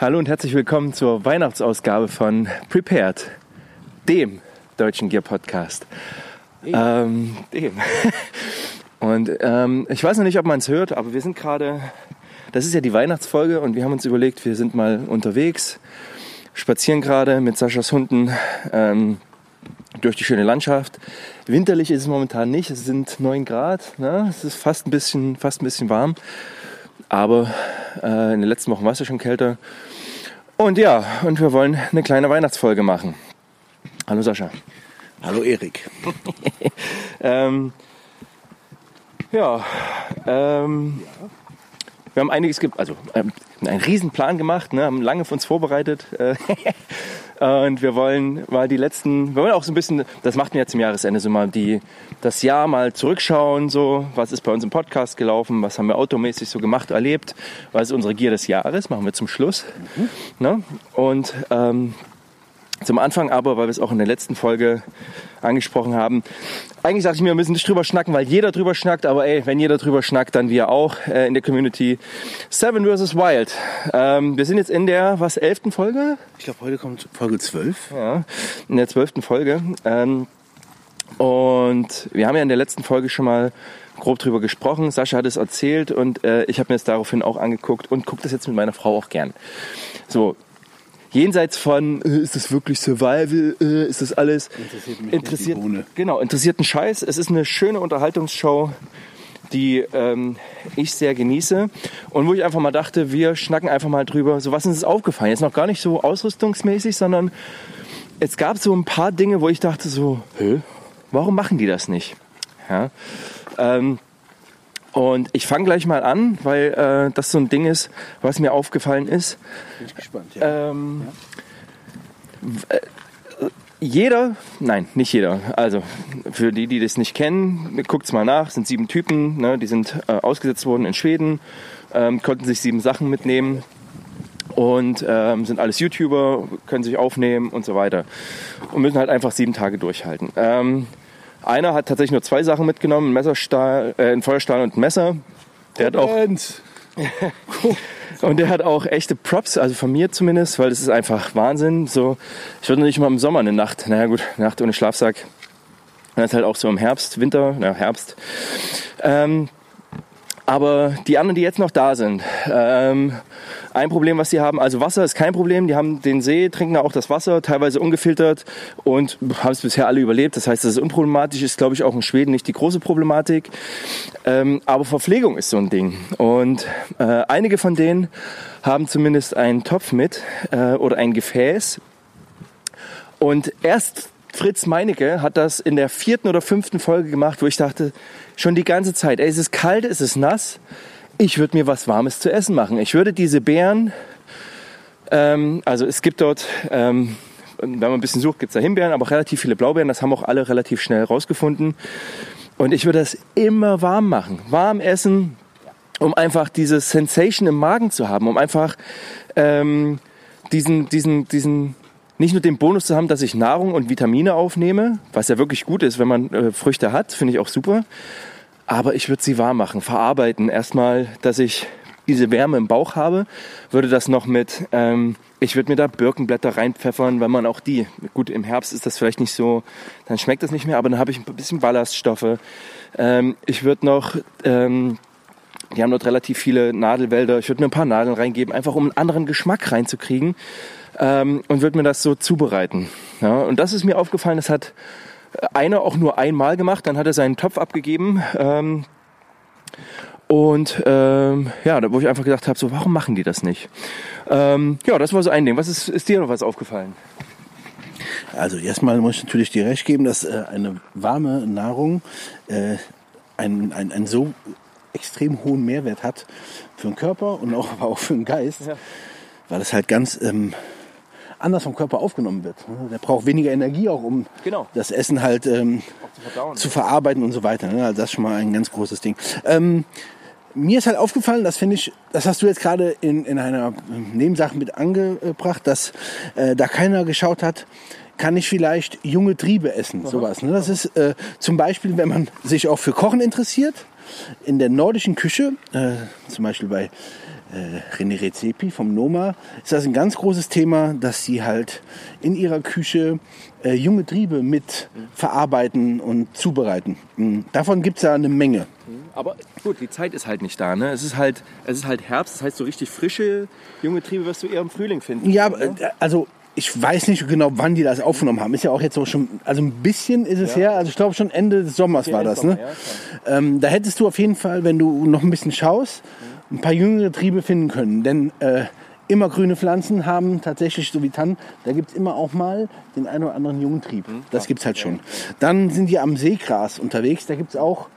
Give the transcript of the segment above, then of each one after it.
Hallo und herzlich willkommen zur Weihnachtsausgabe von Prepared, dem deutschen Gear Podcast. Dem. Ähm, dem. Und ähm, ich weiß noch nicht, ob man es hört, aber wir sind gerade, das ist ja die Weihnachtsfolge und wir haben uns überlegt, wir sind mal unterwegs, spazieren gerade mit Saschas Hunden ähm, durch die schöne Landschaft. Winterlich ist es momentan nicht, es sind 9 Grad, ne? es ist fast ein bisschen, fast ein bisschen warm. Aber äh, in den letzten Wochen war es ja schon kälter. Und ja, und wir wollen eine kleine Weihnachtsfolge machen. Hallo Sascha. Hallo Erik. Ähm, ja, ähm, wir haben einiges, ge also ähm, einen Riesenplan gemacht, ne, haben lange für uns vorbereitet. Und wir wollen mal die letzten, wir wollen auch so ein bisschen, das macht mir ja zum Jahresende so mal die, das Jahr mal zurückschauen, so, was ist bei uns im Podcast gelaufen, was haben wir automäßig so gemacht, erlebt, was ist unsere Gier des Jahres, machen wir zum Schluss. Ne? Und ähm, zum Anfang aber, weil wir es auch in der letzten Folge angesprochen haben, eigentlich dachte ich mir, wir müssen nicht drüber schnacken, weil jeder drüber schnackt, aber ey, wenn jeder drüber schnackt, dann wir auch äh, in der Community. Seven vs. Wild. Ähm, wir sind jetzt in der, was, elften Folge? Ich glaube, heute kommt Folge 12. Ja, in der zwölften Folge. Ähm, und wir haben ja in der letzten Folge schon mal grob drüber gesprochen. Sascha hat es erzählt und äh, ich habe mir es daraufhin auch angeguckt und gucke das jetzt mit meiner Frau auch gern. So, jenseits von, äh, ist das wirklich Survival, äh, ist das alles Interessiert mich interessiert, nicht die Bohne. genau, interessiert einen Scheiß. Es ist eine schöne Unterhaltungsshow, die ähm, ich sehr genieße und wo ich einfach mal dachte, wir schnacken einfach mal drüber, so was ist uns aufgefallen. Jetzt noch gar nicht so ausrüstungsmäßig, sondern es gab so ein paar Dinge, wo ich dachte so, hä, warum machen die das nicht? Ja, ähm, und ich fange gleich mal an, weil äh, das so ein Ding ist, was mir aufgefallen ist. Bin ich gespannt. Ja. Ähm, w- äh, jeder, nein, nicht jeder. Also für die, die das nicht kennen, guckt's mal nach. Sind sieben Typen, ne, die sind äh, ausgesetzt worden in Schweden, ähm, konnten sich sieben Sachen mitnehmen und ähm, sind alles YouTuber, können sich aufnehmen und so weiter und müssen halt einfach sieben Tage durchhalten. Ähm, einer hat tatsächlich nur zwei Sachen mitgenommen, ein Messerstahl, äh, ein Feuerstahl und ein Messer. Der hat auch Und der hat auch echte Props, also von mir zumindest, weil das ist einfach Wahnsinn. So, ich würde nicht mal im Sommer eine Nacht, naja gut, eine Nacht ohne Schlafsack. Und das halt auch so im Herbst, Winter, na Herbst. Ähm, aber die anderen, die jetzt noch da sind, ähm, ein Problem, was sie haben, also Wasser ist kein Problem. Die haben den See, trinken auch das Wasser, teilweise ungefiltert und haben es bisher alle überlebt. Das heißt, das ist unproblematisch, ist glaube ich auch in Schweden nicht die große Problematik. Ähm, aber Verpflegung ist so ein Ding. Und äh, einige von denen haben zumindest einen Topf mit äh, oder ein Gefäß. Und erst Fritz Meinecke hat das in der vierten oder fünften Folge gemacht, wo ich dachte, schon die ganze Zeit, es ist kalt, es ist nass, ich würde mir was Warmes zu essen machen. Ich würde diese Beeren, ähm, also es gibt dort, ähm, wenn man ein bisschen sucht, gibt es da Himbeeren, aber auch relativ viele Blaubeeren, das haben auch alle relativ schnell rausgefunden. Und ich würde das immer warm machen, warm essen, um einfach diese Sensation im Magen zu haben, um einfach ähm, diesen, diesen, diesen, nicht nur den Bonus zu haben, dass ich Nahrung und Vitamine aufnehme, was ja wirklich gut ist, wenn man äh, Früchte hat, finde ich auch super. Aber ich würde sie warm machen, verarbeiten. Erstmal, dass ich diese Wärme im Bauch habe, würde das noch mit, ähm, ich würde mir da Birkenblätter reinpfeffern, wenn man auch die, gut, im Herbst ist das vielleicht nicht so, dann schmeckt das nicht mehr, aber dann habe ich ein bisschen Ballaststoffe. Ähm, ich würde noch, ähm, die haben dort relativ viele Nadelwälder. Ich würde mir ein paar Nadeln reingeben, einfach um einen anderen Geschmack reinzukriegen ähm, und würde mir das so zubereiten. Ja, und das ist mir aufgefallen, das hat einer auch nur einmal gemacht, dann hat er seinen Topf abgegeben. Ähm, und ähm, ja, da wo ich einfach gedacht habe, so warum machen die das nicht? Ähm, ja, das war so ein Ding. Was ist, ist dir noch was aufgefallen? Also erstmal muss ich natürlich dir recht geben, dass äh, eine warme Nahrung äh, einen, einen, einen so extrem hohen Mehrwert hat für den Körper und auch, aber auch für den Geist, Ja. weil das halt ganz ähm, anders vom Körper aufgenommen wird. Der braucht weniger Energie auch, um Genau. das Essen halt ähm, zu zu verarbeiten und so weiter. Ne? Also das ist schon mal ein ganz großes Ding. Ähm, mir ist halt aufgefallen, das finde ich, das hast du jetzt gerade in, in einer ähm, Nebensache mit angebracht, dass äh, da keiner geschaut hat, kann ich vielleicht junge Triebe essen, sowas. Ne? Das ist äh, zum Beispiel, wenn man sich auch für Kochen interessiert, in der nordischen Küche, äh, zum Beispiel bei René Rezepi vom Noma, ist das ein ganz großes Thema, dass sie halt in ihrer Küche äh, junge Triebe mit verarbeiten und zubereiten. Mhm. Davon gibt's ja eine Menge. Aber gut, die Zeit ist halt nicht da. Ne? Es, ist halt, es ist halt Herbst, das heißt so richtig frische junge Triebe wirst du eher im Frühling finden. Ja, ne? äh, also ich weiß nicht genau, wann die das aufgenommen haben. Ist ja auch jetzt so schon, also ein bisschen ist es Ja. her. Also ich glaube schon Ende des Sommers Ja, war das. Sommer, Ne? ja, ähm, da hättest du auf jeden Fall, wenn du noch ein bisschen schaust, ein paar jüngere Triebe finden können. Denn äh, immer grüne Pflanzen haben tatsächlich, so wie Tannen, da gibt's immer auch mal den einen oder anderen jungen Trieb. Hm, Das gibt's halt schon. Dann sind die am Seegras unterwegs. Da gibt's auch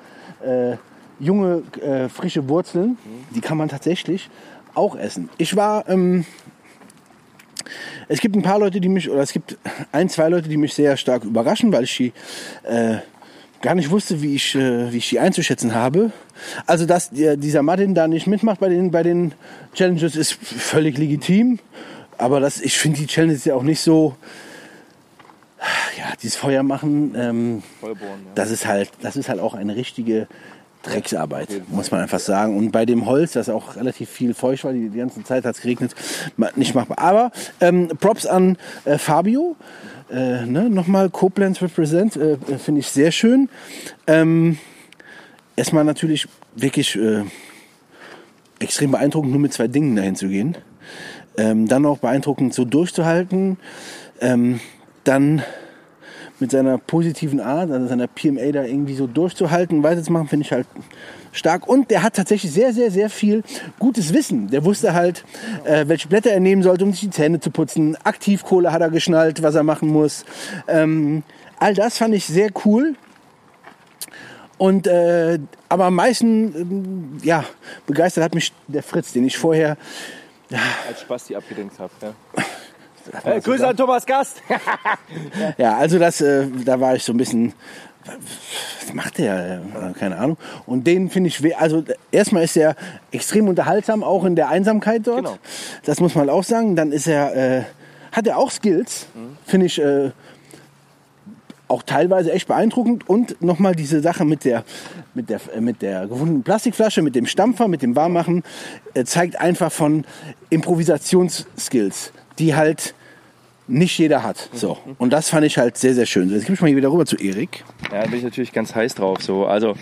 äh, junge, äh, frische Wurzeln. Hm. Die kann man tatsächlich auch essen. Ich war... Ähm, es gibt ein paar Leute, die mich, oder es gibt ein, zwei Leute, die mich sehr stark überraschen, weil ich die äh, gar nicht wusste, wie ich, äh, wie ich die einzuschätzen habe. Also, dass der, dieser Martin da nicht mitmacht bei den, bei den Challenges, ist völlig legitim. Aber das, ich finde die Challenges ja auch nicht so, ja, dieses Feuer machen, ähm, Vollborn, ja. das ist halt, das ist halt auch eine richtige Drecksarbeit, muss man einfach sagen. Und bei dem Holz, das auch relativ viel feucht war, die, die ganze Zeit hat es geregnet, nicht machbar. Aber ähm, Props an äh, Fabio. Äh, ne, Nochmal Koblenz Represent, äh, äh, finde ich sehr schön. Ähm, erstmal natürlich wirklich äh, extrem beeindruckend, nur mit zwei Dingen dahin zu gehen. Ähm, dann auch beeindruckend, so durchzuhalten. Ähm, dann mit seiner positiven Art, also seiner PMA da irgendwie so durchzuhalten, weiterzumachen, finde ich halt stark. Und der hat tatsächlich sehr, sehr, sehr viel gutes Wissen. Der wusste halt, äh, welche Blätter er nehmen sollte, um sich die Zähne zu putzen. Aktivkohle hat er geschnallt, was er machen muss. Ähm, all das fand ich sehr cool. Und äh, aber am meisten ähm, ja, begeistert hat mich der Fritz, den ich vorher Als Spasti abgedenkt habe. Ja. Man Äh, so Grüße an Thomas Gast. Ja, also das, äh, da war ich so ein bisschen, was macht der? Äh, Keine Ahnung. Und den finde ich, also erstmal ist er extrem unterhaltsam, auch in der Einsamkeit dort. Genau. Das muss man auch sagen. Dann ist er, äh, hat er auch Skills, finde ich äh, auch teilweise echt beeindruckend. Und nochmal diese Sache mit der, mit der, äh, mit der gewundenen Plastikflasche, mit dem Stampfer, mit dem Warmmachen, äh, zeigt einfach von Improvisationsskills, die halt nicht jeder hat. So. Und das fand ich halt sehr, sehr schön. Jetzt gebe ich mal hier wieder rüber zu Erik. Ja, da bin ich natürlich ganz heiß drauf. So. Also,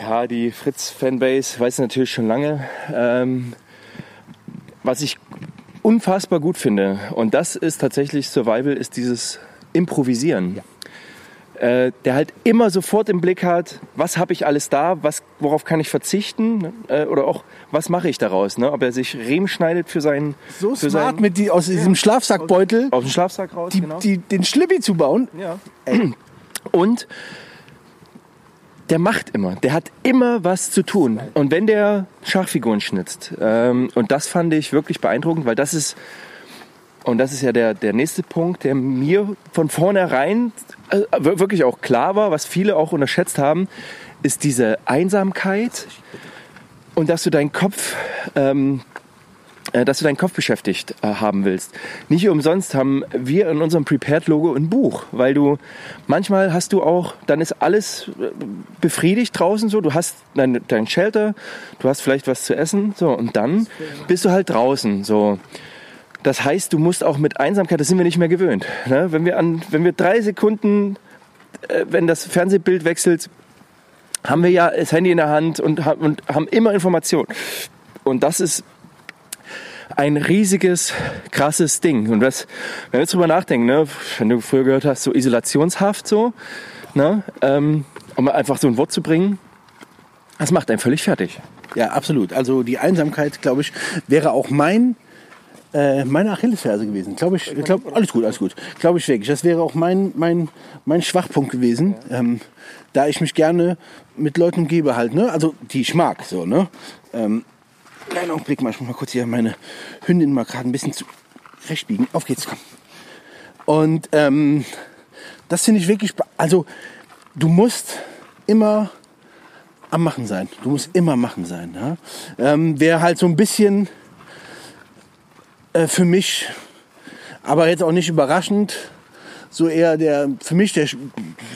ja, die Fritz-Fanbase weiß natürlich schon lange. Ähm, was ich unfassbar gut finde, und das ist tatsächlich Survival, ist dieses Improvisieren. Äh, der halt immer sofort im Blick hat, was habe ich alles da, was, worauf kann ich verzichten ne? äh, oder auch, was mache ich daraus. Ne? Ob er sich Riemen schneidet für seinen, So für smart seinen mit die, aus diesem Schlafsackbeutel aus dem Schlafsack raus. die, genau. die, den Schlippi zu bauen. Ja. Und der macht immer, der hat immer was zu tun. Und wenn der Schachfiguren schnitzt, ähm, und das fand ich wirklich beeindruckend, weil das ist, und das ist ja der, der nächste Punkt, der mir von vornherein äh, wir- wirklich auch klar war, was viele auch unterschätzt haben, ist diese Einsamkeit und dass du deinen Kopf ähm, äh, dass du deinen Kopf beschäftigt äh, haben willst. Nicht umsonst haben wir in unserem Prepared-Logo ein Buch, weil du manchmal hast du auch, dann ist alles äh, befriedigt draußen so, du hast dein, dein Shelter, du hast vielleicht was zu essen, so und dann bist du halt draußen, so. Das heißt, du musst auch mit Einsamkeit, das sind wir nicht mehr gewöhnt. Ne? Wenn wir an, wenn wir drei Sekunden, äh, wenn das Fernsehbild wechselt, haben wir ja das Handy in der Hand und, und haben immer Informationen. Und das ist ein riesiges, krasses Ding. Und das, wenn wir jetzt drüber nachdenken, ne, wenn du früher gehört hast, so Isolationshaft so, ne, ähm, um einfach so ein Wort zu bringen, das macht einen völlig fertig. Ja, absolut. Also die Einsamkeit, glaube ich, wäre auch mein äh, meine Achillesferse gewesen. Glaube ich, glaub, alles gut, alles gut. Glaube ich wirklich. Das wäre auch mein, mein, mein Schwachpunkt gewesen, ähm, da ich mich gerne mit Leuten umgebe halt, ne? Also die ich mag, so, ne? Ähm, kleinen Augenblick mal, ich muss mal kurz hier meine Hündin mal gerade ein bisschen zu recht biegen. Auf geht's, komm. Und ähm, das finde ich wirklich, also du musst immer am Machen sein. Du musst immer machen sein. Ja? Ähm, Wäre halt so ein bisschen äh, für mich, aber jetzt auch nicht überraschend, so eher der, für mich der,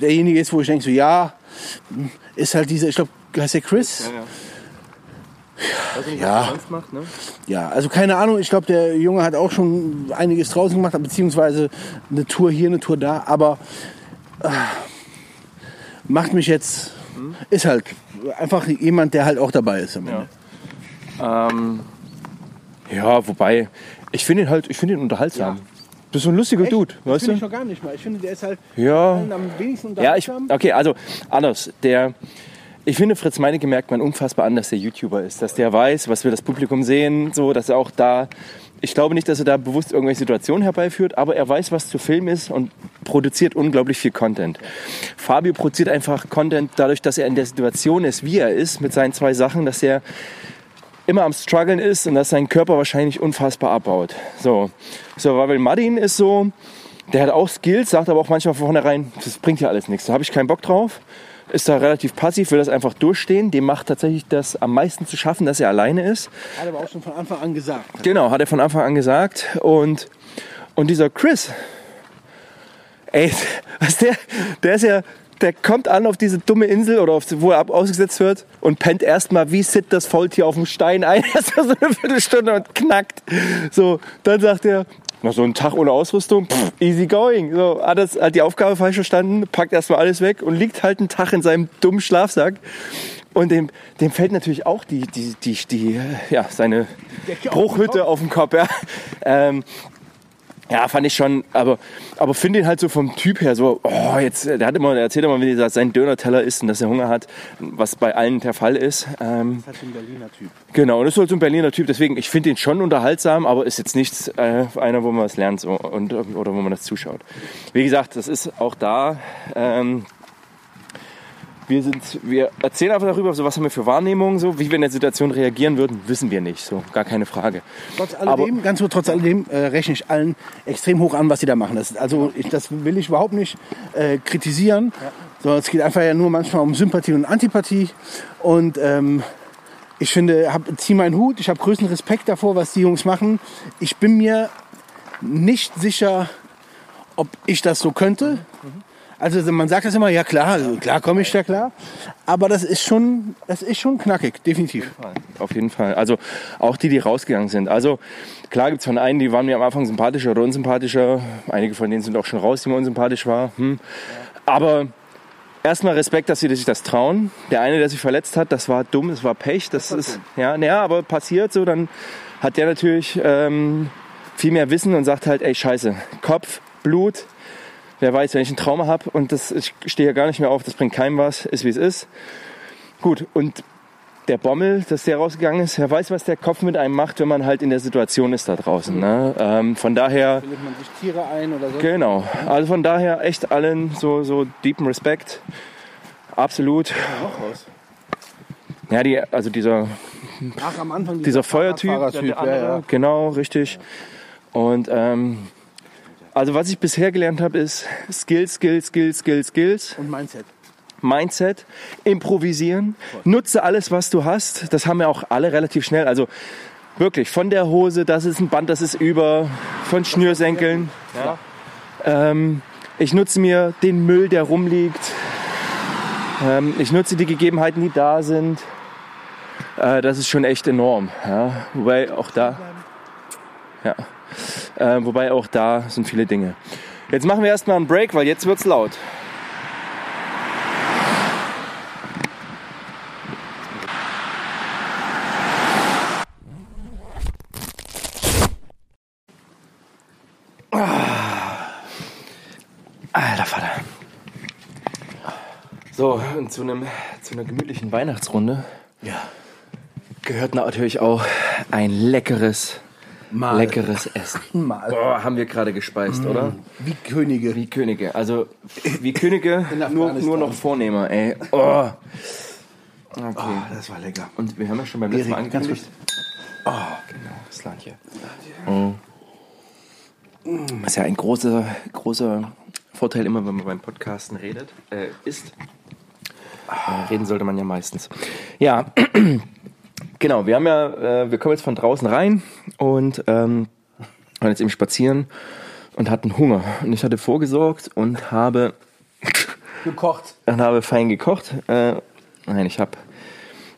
derjenige ist, wo ich denke, so ja, ist halt dieser, ich glaube, heißt der Chris? ja. Ja. Macht, ne? Ja, also keine Ahnung, ich glaube, der Junge hat auch schon einiges draußen gemacht, beziehungsweise eine Tour hier, eine Tour da, aber äh, macht mich jetzt, ist halt einfach jemand, der halt auch dabei ist. Am Ende. Ähm, ja, wobei, ich finde ihn halt, ich finde ihn unterhaltsam. Ja. Das ist so ein lustiger Echt? Dude, das weißt finde ich du? noch gar nicht mal. Ich finde, der ist halt Ja. am wenigsten Ja, ich, unterhaltsam. okay, also anders. Der, ich finde, Fritz Meinecke merkt man unfassbar an, dass der YouTuber ist, dass der weiß, was wir das Publikum sehen, so, dass er auch da, ich glaube nicht, dass er da bewusst irgendwelche Situationen herbeiführt, aber er weiß, was zu filmen ist und produziert unglaublich viel Content. Fabio produziert einfach Content dadurch, dass er in der Situation ist, wie er ist, mit seinen zwei Sachen, dass er immer am struggeln ist und dass sein Körper wahrscheinlich unfassbar abbaut. So, Survival Martin ist so, der hat auch Skills, sagt aber auch manchmal von vornherein, das bringt ja alles nichts, da habe ich keinen Bock drauf. Ist da relativ passiv, will das einfach durchstehen. Dem macht tatsächlich das am meisten zu schaffen, dass er alleine ist. Hat aber auch schon von Anfang an gesagt. Genau, hat er von Anfang an gesagt. Und, und dieser Chris, ey, was der, der ist ja, der kommt an auf diese dumme Insel oder auf, wo er ab- ausgesetzt wird und pennt erstmal wie Sid das Faultier auf dem Stein ein, erstmal so eine Viertelstunde und knackt. So, dann sagt er, na, so ein Tag ohne Ausrüstung, pff, easy going. So, hat, das, hat die Aufgabe falsch verstanden, packt erstmal alles weg und liegt halt einen Tag in seinem dummen Schlafsack. Und dem, dem fällt natürlich auch die, die, die, die, ja, seine auf den Bruchhütte Kopf. auf dem Kopf. Ja. Ähm, ja, fand ich schon, aber, aber finde ihn halt so vom Typ her so, oh, jetzt, der hat immer, der erzählt immer, wie er sein Döner-Teller isst und dass er Hunger hat, was bei allen der Fall ist. Ähm, Das ist ein Berliner Typ. genau, und das ist halt so ein Berliner Typ, deswegen, ich finde ihn schon unterhaltsam, aber ist jetzt nichts, äh, einer, wo man was lernt so, und, oder wo man das zuschaut. Wie gesagt, das ist auch da, ähm, wir, sind, wir erzählen einfach darüber, so, was haben wir für Wahrnehmungen, so, wie wir in der Situation reagieren würden, wissen wir nicht, so, gar keine Frage. Trotz alledem, ganz kurz, trotz alledem äh, rechne ich allen extrem hoch an, was sie da machen. Das, also ich, das will ich überhaupt nicht äh, kritisieren, sondern es geht einfach ja nur manchmal um Sympathie und Antipathie. Und ähm, ich finde, hab, zieh meinen Hut, ich habe größten Respekt davor, was die Jungs machen. Ich bin mir nicht sicher, ob ich das so könnte. Also man sagt das immer, ja klar, also klar komme ich da klar. Aber das ist schon, das ist schon knackig, definitiv. Auf jeden Fall. Also auch die, die rausgegangen sind. Also klar gibt es von einen, die waren mir am Anfang sympathischer oder unsympathischer. Einige von denen sind auch schon raus, die mir unsympathisch war. Hm. Aber erstmal Respekt, dass sie sich das trauen. Der eine, der sich verletzt hat, das war dumm, das war Pech. Das, ist ja, naja, aber passiert so. Dann hat der natürlich ähm, viel mehr Wissen und sagt halt, ey Scheiße, Kopf, Blut. Wer weiß, wenn ich ein Trauma habe und das, ich stehe ja gar nicht mehr auf, das bringt keinem was, ist wie es ist. Gut, und der Bommel, dass der rausgegangen ist, wer weiß, was der Kopf mit einem macht, wenn man halt in der Situation ist da draußen. Ne? Ähm, von daher, Findet man sich Tiere ein oder so? genau. Also von daher echt allen so, so deepen Respekt. Absolut. Ja, die, also dieser, Ach, am Anfang dieser Feuertyp, Fahrradtyp, der andere, ja, ja. genau, richtig. Und ähm, also was ich bisher gelernt habe, ist Skills, Skills, Skills, Skills, Skills. Und Mindset. Mindset, improvisieren, nutze alles, was du hast. Das haben ja auch alle relativ schnell. Also wirklich von der Hose, das ist ein Band, das ist über, von Schnürsenkeln. Ja. Ähm, ich nutze mir den Müll, der rumliegt. Ähm, ich nutze die Gegebenheiten, die da sind. Äh, das ist schon echt enorm. Ja. Wobei auch da, ja. Äh, wobei auch da sind viele Dinge. Jetzt machen wir erstmal einen Break, weil jetzt wird's laut. Alter Vater. So, und zu, einem, zu einer gemütlichen Weihnachtsrunde Ja. gehört natürlich auch ein leckeres, Mal. leckeres Essen. Mal. Boah, haben wir gerade gespeist, oder? Wie Könige. Wie Könige. Also wie Könige, nur, nur noch Vornehmer, ey. Oh. Okay. Oh, das war lecker. Und wir haben ja schon beim letzten Mal angekündigt. Oh, genau, Slantje. Oh. Das ist ja ein großer, großer Vorteil immer, wenn man beim Podcasten redet, äh, ist. Äh, reden sollte man ja meistens. Ja, genau, wir haben ja, äh, wir kommen jetzt von draußen rein und ähm, waren jetzt eben spazieren und hatten Hunger. Und ich hatte vorgesorgt und habe Gekocht. und habe fein gekocht. Äh, nein, ich habe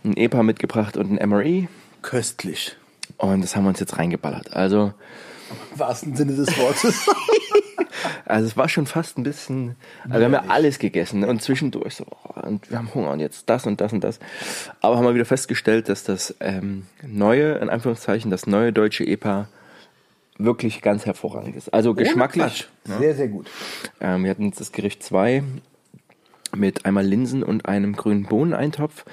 ein EPA mitgebracht und ein MRE Köstlich. und das haben wir uns jetzt reingeballert. Also, Im wahrsten Sinne des Wortes. also es war schon fast ein bisschen, also wir haben ja alles gegessen und zwischendurch so, oh, und wir haben Hunger und jetzt das und das und das. Aber haben wir wieder festgestellt, dass das ähm, neue, in Anführungszeichen, das neue deutsche EPA wirklich ganz hervorragend ist. Also geschmacklich. Sehr, sehr gut. Ähm, wir hatten jetzt das Gericht 2 mit einmal Linsen und einem grünen Bohneneintopf.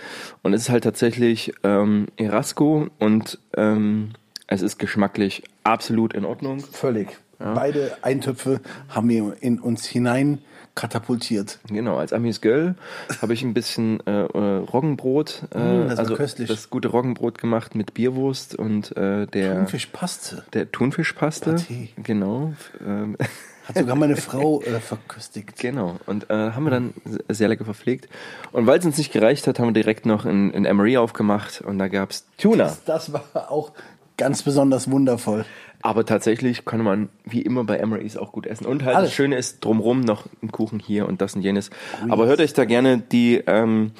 Und es ist halt tatsächlich ähm, Erasco und ähm, es ist geschmacklich absolut in Ordnung. Völlig. Beide Eintöpfe haben wir in uns hinein katapultiert. Genau, als Amis Göll habe ich ein bisschen äh, äh, Roggenbrot, äh, Mm, das also köstlich. das gute Roggenbrot gemacht mit Bierwurst und äh, der, Thunfischpaste. der Thunfischpaste. Paté. Genau. Ähm, Hat sogar meine Frau äh, verköstigt. Genau, und äh, haben wir dann sehr lecker verpflegt. Und weil es uns nicht gereicht hat, haben wir direkt noch in, in Emery aufgemacht und da gab's Tuna. Das, das war auch ganz besonders wundervoll. Aber tatsächlich kann man wie immer bei Emerys auch gut essen. Und halt Alles. das Schöne ist drumrum noch ein Kuchen hier und das und jenes. Aber hört euch da gerne die, ähm,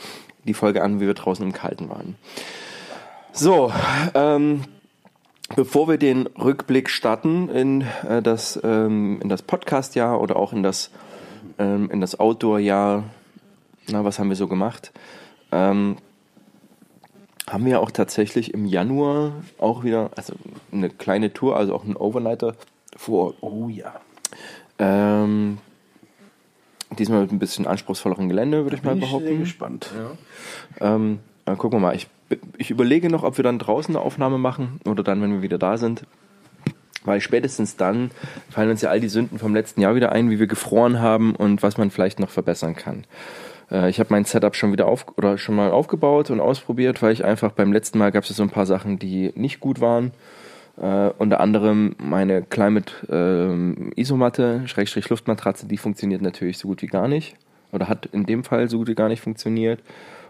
die Folge an, wie wir draußen im Kalten waren. So, ähm, bevor wir den Rückblick starten in äh, das, ähm, in das Podcast-Jahr oder auch in das, ähm, in das Outdoor-Jahr, na, was haben wir so gemacht? Ähm, haben wir auch tatsächlich im Januar auch wieder, also eine kleine Tour, also auch einen Overnighter vor. Oh ja. Ähm, diesmal mit ein bisschen anspruchsvolleren Gelände, würde ich mal Bin ich behaupten. gespannt. Ähm, dann gucken wir mal. Ich, ich überlege noch, ob wir dann draußen eine Aufnahme machen oder dann, wenn wir wieder da sind. Weil spätestens dann fallen uns ja all die Sünden vom letzten Jahr wieder ein, wie wir gefroren haben und was man vielleicht noch verbessern kann. Äh, ich habe mein Setup schon wieder auf oder schon mal aufgebaut und ausprobiert, weil ich einfach beim letzten Mal gab es so ein paar Sachen, die nicht gut waren. Äh, unter anderem meine Climate ähm, Isomatte, Schrägstrich Luftmatratze, die funktioniert natürlich so gut wie gar nicht. Oder hat in dem Fall so gut wie gar nicht funktioniert.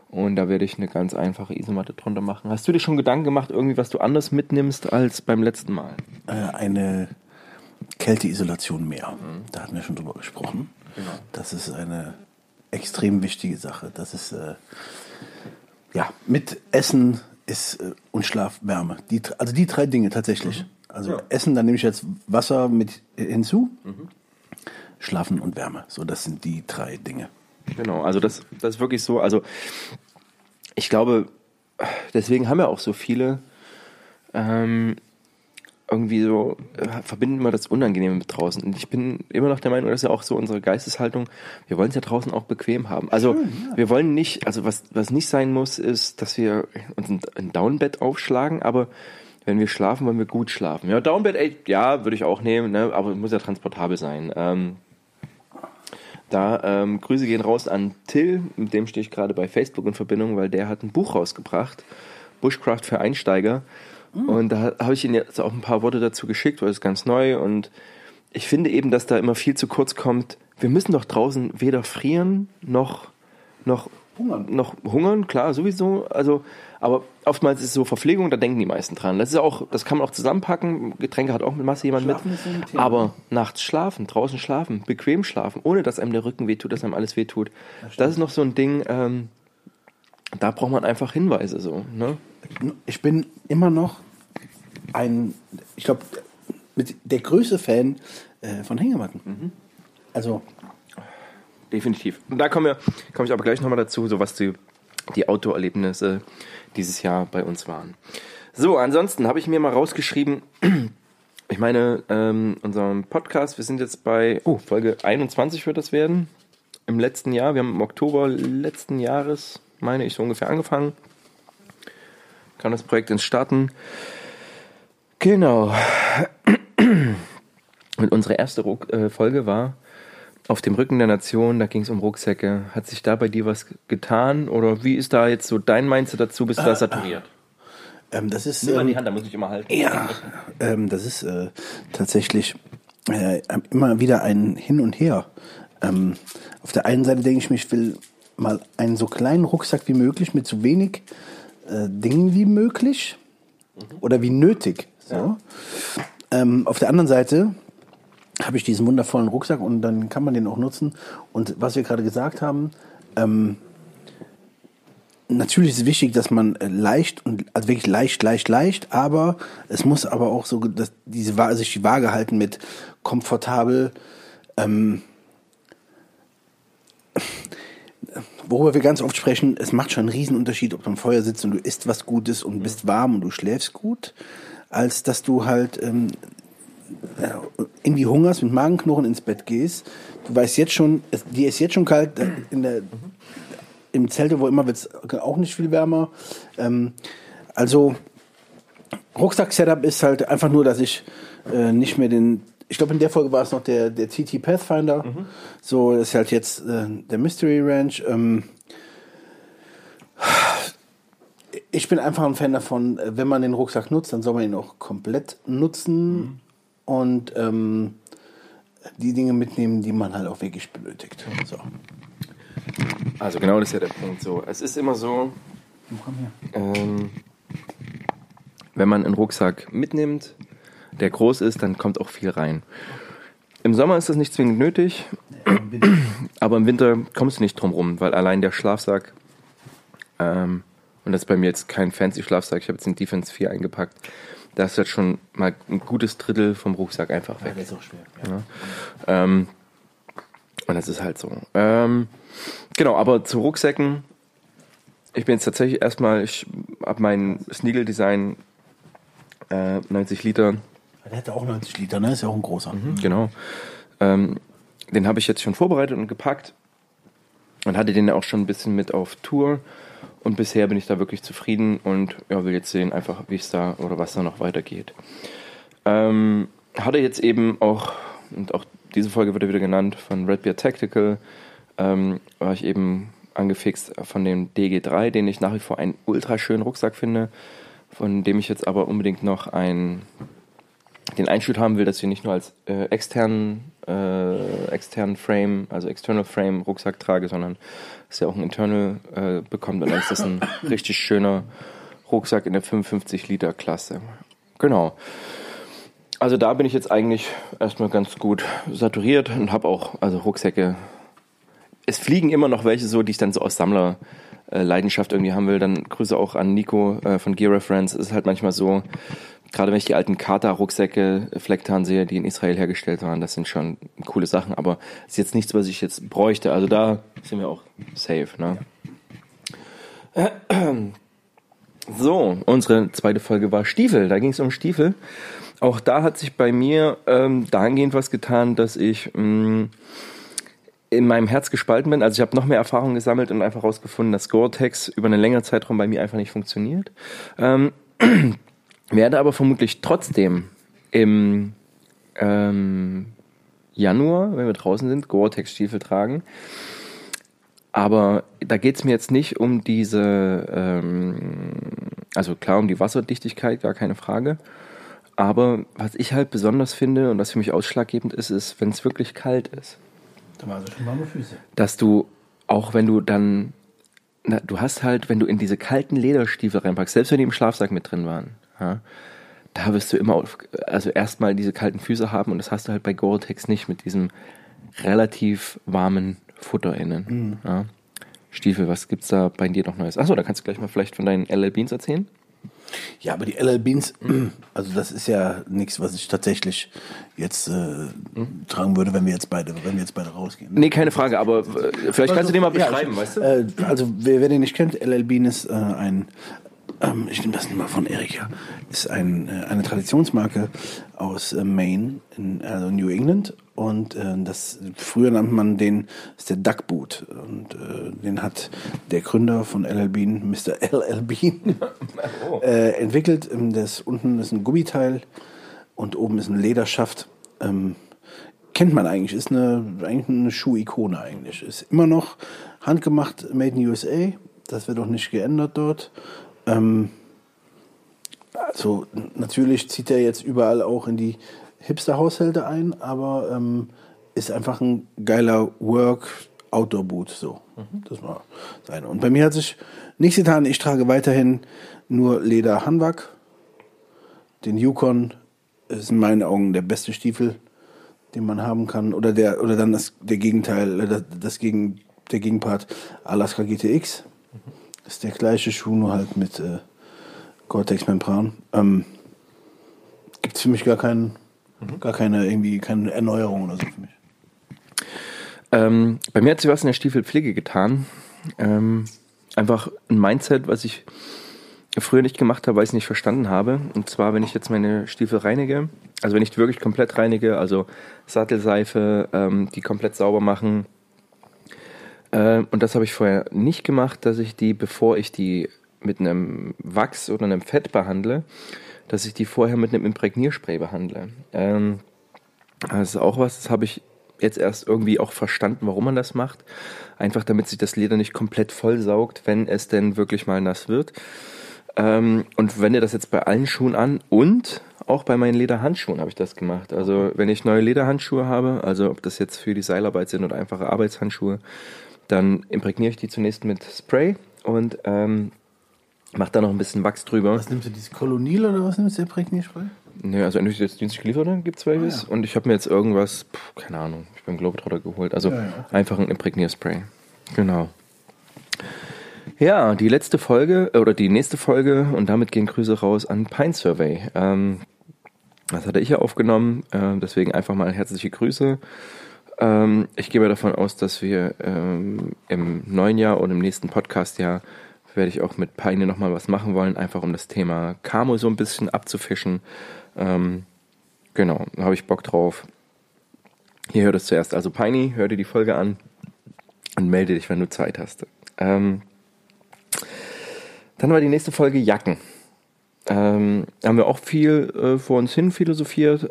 Und da werde ich eine ganz einfache Isomatte drunter machen. Hast du dir schon Gedanken gemacht, irgendwie, was du anders mitnimmst als beim letzten Mal? Äh, eine Kälteisolation mehr. Da hatten wir schon drüber gesprochen. Das ist eine extrem wichtige Sache. Das ist äh, ja mit Essen ist äh, und Schlaf, Wärme. Die, also die drei Dinge tatsächlich. Also Essen, dann nehme ich jetzt Wasser mit hinzu. Schlafen und Wärme. So, das sind die drei Dinge. Genau, also das, das ist wirklich so. Also ich glaube, deswegen haben ja auch so viele ähm, irgendwie so, äh, verbinden wir das Unangenehme mit draußen. Und ich bin immer noch der Meinung, das ist ja auch so unsere Geisteshaltung, wir wollen es ja draußen auch bequem haben. Also wir wollen nicht, also was, was nicht sein muss, ist, dass wir uns ein, ein Downbett aufschlagen, aber wenn wir schlafen, wollen wir gut schlafen. Ja, Downbett, ey, ja, würde ich auch nehmen, ne? aber es muss ja transportabel sein. Ähm, da ähm, Grüße gehen raus an Till, mit dem stehe ich gerade bei Facebook in Verbindung, weil der hat ein Buch rausgebracht, Bushcraft für Einsteiger. Und da habe ich ihm jetzt auch ein paar Worte dazu geschickt, weil es ganz neu. Und ich finde eben, dass da immer viel zu kurz kommt. Wir müssen doch draußen weder frieren noch noch Hungern. noch hungern, klar, sowieso. Also, aber oftmals ist es so Verpflegung, da denken die meisten dran. Das ist auch, das kann man auch zusammenpacken. Getränke hat auch mit Masse jemand Schlafen mit. so. Aber nachts schlafen, draußen schlafen, bequem schlafen, ohne dass einem der Rücken wehtut, dass einem alles wehtut. Das ist noch so ein Ding, ähm, da braucht man einfach Hinweise so. Ne? Ich bin immer noch ein, ich glaube, mit der größte Fan äh, von Hängematten. Also, Definitiv. Und da kommen wir, komme ich aber gleich nochmal dazu, so was die, die Outdoor-Erlebnisse dieses Jahr bei uns waren. So, ansonsten habe ich mir mal rausgeschrieben, ich meine, ähm, unserem Podcast, wir sind jetzt bei, oh, Folge 21 wird das werden, im letzten Jahr. Wir haben im Oktober letzten Jahres, meine ich, so ungefähr angefangen. Kann das Projekt ins Starten. Genau. Und unsere erste äh, Folge war auf dem Rücken der Nation, da ging es um Rucksäcke. Hat sich da bei dir was getan? Oder wie ist da jetzt so dein Mindset dazu? Bist du da saturiert? ähm, das ist. Nimm ähm, die Hand, da muss ich immer halten. Ja, ähm, das ist äh, tatsächlich äh, immer wieder ein Hin und Her. Ähm, auf der einen Seite denke ich mir, ich will mal einen so kleinen Rucksack wie möglich mit so wenig äh, Dingen wie möglich oder wie nötig. So. Ähm, auf der anderen Seite habe ich diesen wundervollen Rucksack und dann kann man den auch nutzen. Und was wir gerade gesagt haben, ähm, natürlich ist es wichtig, dass man äh, leicht und also wirklich leicht, leicht, leicht, aber es muss aber auch so, dass diese sich die Waage halten mit komfortabel. Ähm, worüber wir ganz oft sprechen, es macht schon einen Riesenunterschied, ob du am Feuer sitzt und du isst was Gutes und bist warm und du schläfst gut, als dass du halt ähm, ja, irgendwie hungerst, mit Magenknurren ins Bett gehst. Du weißt jetzt schon, es, dir ist jetzt schon kalt, äh, in der, im Zelte, wo immer wird es auch nicht viel wärmer. Ähm, also Rucksack-Setup ist halt einfach nur, dass ich äh, nicht mehr den, ich glaube in der Folge war es noch der, der TT Pathfinder, so das ist halt jetzt äh, der Mystery Ranch. Ähm, ich bin einfach ein Fan davon, äh, wenn man den Rucksack nutzt, dann soll man ihn auch komplett nutzen und ähm, die Dinge mitnehmen, die man halt auch wirklich benötigt. So. Also genau das ist ja der Punkt. So, es ist immer so, Komm her. ähm, wenn man einen Rucksack mitnimmt, der groß ist, dann kommt auch viel rein. Im Sommer ist das nicht zwingend nötig, aber im Winter kommst du nicht drum rum, weil allein der Schlafsack, ähm, und das ist bei mir jetzt kein fancy Schlafsack, ich habe jetzt den Defense 4 eingepackt, da ist jetzt schon mal ein gutes Drittel vom Rucksack einfach weg. Der ist auch schwer. Ähm, und das ist halt so. Ähm, genau, aber zu Rucksäcken. Ich bin jetzt tatsächlich erstmal, ich habe mein Sneagle-Design äh, 90 Liter, Der hätte auch 90 Liter, ne? Ist ja auch ein großer. genau. Ähm, den habe ich jetzt schon vorbereitet und gepackt und hatte den ja auch schon ein bisschen mit auf Tour. Und bisher bin ich da wirklich zufrieden und ja, will jetzt sehen, einfach wie es da oder was da noch weitergeht. Ähm, hatte jetzt eben auch, und auch diese Folge wird ja wieder genannt, von Red Beard Tactical, ähm, war ich eben angefixt von dem DG3, den ich nach wie vor einen ultra schönen Rucksack finde, von dem ich jetzt aber unbedingt noch ein, den Einschnitt haben will, dass ich nicht nur als äh, externen, äh, externen Frame, also External Frame Rucksack trage, sondern dass er auch ein Internal äh, bekommt. Und dann ist das ein richtig schöner Rucksack in der 55 Liter Klasse. Genau. Also da bin ich jetzt eigentlich erstmal ganz gut saturiert und habe auch also Rucksäcke. Es fliegen immer noch welche so, die ich dann so aus Sammler äh, Leidenschaft irgendwie haben will. Dann Grüße auch an Nico äh, von Gear Reference. Es ist halt manchmal so, gerade wenn ich die alten Kata-Rucksäcke, äh, Flecktarn sehe, die in Israel hergestellt waren, das sind schon coole Sachen, aber ist jetzt nichts, was ich jetzt bräuchte. Also da sind wir auch safe, ne? So, unsere zweite Folge war Stiefel. Da ging es um Stiefel. Auch da hat sich bei mir ähm, dahingehend was getan, dass ich mh, in meinem Herz gespalten bin. Also ich habe noch mehr Erfahrung gesammelt und einfach herausgefunden, dass Gore-Tex über einen längeren Zeitraum bei mir einfach nicht funktioniert. Ähm, werde aber vermutlich trotzdem im ähm, Januar, wenn wir draußen sind, Gore-Tex-Stiefel tragen. Aber da geht es mir jetzt nicht um diese, ähm, also klar um die Wasserdichtigkeit, gar keine Frage. Aber was ich halt besonders finde und was für mich ausschlaggebend ist, ist, wenn es wirklich kalt ist. Da war also schon warme Füße. Dass du, auch wenn du dann, na, du hast halt, wenn du in diese kalten Lederstiefel reinpackst, selbst wenn die im Schlafsack mit drin waren, ja, da wirst du immer, auf, also erstmal diese kalten Füße haben und das hast du halt bei Gore-Tex nicht mit diesem relativ warmen Futter innen. Ja. Stiefel, was gibt's da bei dir noch Neues? Achso, da kannst du gleich mal vielleicht von deinen LL Beans erzählen. Ja, aber die LL Beans, also das ist ja nichts, was ich tatsächlich jetzt äh, tragen würde, wenn wir jetzt beide, wenn wir jetzt beide rausgehen. Nee, keine Frage, aber äh, vielleicht kannst du den mal Ja, beschreiben, ich- weißt du? Äh, also wer, wer den nicht kennt, LL Bean ist äh, ein, ähm, ich nehme das nicht mal von Erika, ist ein, äh, eine Traditionsmarke aus äh, Maine, in, also New England. Und äh, das früher nannte man den, ist der Duck Boot. Und äh, den hat der Gründer von LL Bean, Mr. LL Bean, äh, entwickelt. Ähm, Das unten ist ein Gummiteil und oben ist ein Lederschaft. Ähm, kennt man eigentlich, ist eine, eigentlich eine Schuhikone eigentlich. Ist immer noch handgemacht, made in USA. Das wird auch nicht geändert dort. Ähm, also natürlich zieht er jetzt überall auch in die Hipster-Haushalte ein, aber ähm, ist einfach ein geiler Work-Outdoor-Boot. So, das war seine. Und bei mir hat sich nichts getan. Ich trage weiterhin nur Leder Hanwag. Den Yukon ist in meinen Augen der beste Stiefel. den man haben kann. Oder der, oder dann das, der Gegenteil, äh, das, das Gegen, der Gegenpart Alaska GTX. Das ist der gleiche Schuh, nur halt mit äh, Gore-Tex-Membran. Ähm, Gibt es für mich gar keinen, gar keine irgendwie keine Erneuerung oder so für mich. Ähm, bei mir hat sich was in der Stiefelpflege getan. Ähm, einfach ein Mindset, was ich früher nicht gemacht habe, weil ich es nicht verstanden habe. Und zwar, wenn ich jetzt meine Stiefel reinige, also wenn ich die wirklich komplett reinige, also Sattelseife, ähm, die komplett sauber machen. Äh, und das habe ich vorher nicht gemacht, dass ich die, bevor ich die mit einem Wachs oder einem Fett behandle, dass ich die vorher mit einem Imprägnierspray behandle. Ähm, das ist auch was, das habe ich jetzt erst irgendwie auch verstanden, warum man das macht. Einfach damit sich das Leder nicht komplett vollsaugt, wenn es denn wirklich mal nass wird. Ähm, und wende das jetzt bei allen Schuhen an und auch bei meinen Lederhandschuhen habe ich das gemacht. Also wenn ich neue Lederhandschuhe habe, also ob das jetzt für die Seilarbeit sind oder einfache Arbeitshandschuhe, dann imprägniere ich die zunächst mit Spray und ähm, mache da noch ein bisschen Wachs drüber. Was nimmst du, dieses Kolonil oder was nimmst du, der Prägnierspray? Nö, also entweder jetzt dienstlich geliefert, gibt es welches. Ah, ja. Und ich habe mir jetzt irgendwas, pf, keine Ahnung, ich bin Globetrotter geholt. Also Ja, ja. einfach ein Imprägnierspray. Genau. Ja, die letzte Folge äh, oder die nächste Folge und damit gehen Grüße raus an Pine Survey. Ähm, das hatte ich ja aufgenommen, äh, deswegen einfach mal herzliche Grüße. Ähm, ich gehe mal davon aus, dass wir ähm, im neuen Jahr oder im nächsten Podcast-Jahr werde ich auch mit Peine nochmal was machen wollen, einfach um das Thema Camo so ein bisschen abzufischen. Ähm, genau, da habe ich Bock drauf. Hier hört es zuerst. Also Piney, hör dir die Folge an und melde dich, wenn du Zeit hast. Ähm, dann war die nächste Folge Jacken. Ähm, haben wir auch viel äh, vor uns hin philosophiert.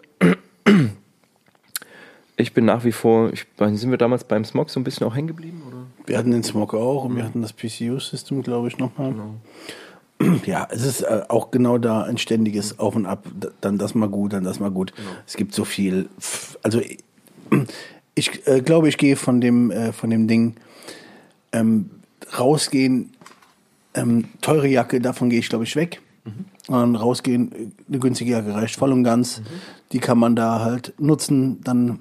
Ich bin nach wie vor, ich, sind wir damals beim Smog so ein bisschen auch hängen geblieben? Oder? Wir hatten den Smog auch und wir hatten das PCU-System, glaube ich, nochmal. Ja, es ist äh, auch genau da ein ständiges Auf und Ab. Dann das mal gut, dann das mal gut. Es gibt so viel. Also ich, äh, glaube, ich gehe von dem, äh, von dem Ding ähm, rausgehen, ähm, teure Jacke, davon gehe ich, glaube ich, weg. Und rausgehen, äh, eine günstige Jacke reicht voll und ganz. Die kann man da halt nutzen, dann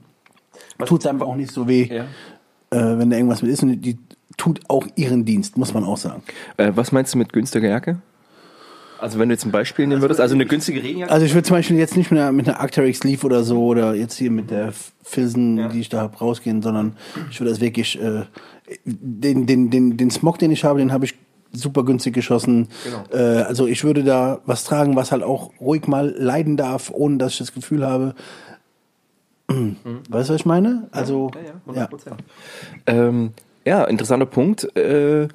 tut es einfach auch nicht so weh, Ja. äh, wenn da irgendwas mit ist. Und die tut auch ihren Dienst, muss man auch sagen. Äh, was meinst du mit günstiger Jacke? Also wenn du jetzt ein Beispiel nehmen würdest, also eine günstige Regenjacke? Also ich würde zum Beispiel jetzt nicht mit einer, mit einer Arcteryx Leaf oder so oder jetzt hier mit der Filsen, Ja. die ich da habe, rausgehen, sondern ich würde das wirklich, äh, den, den, den, den Smog, den ich habe, den habe ich super günstig geschossen. Genau. Äh, also ich würde da was tragen, was halt auch ruhig mal leiden darf, ohne dass ich das Gefühl habe, weißt du, was ich meine? Also, ja, Ähm, ja, interessanter Punkt. Äh,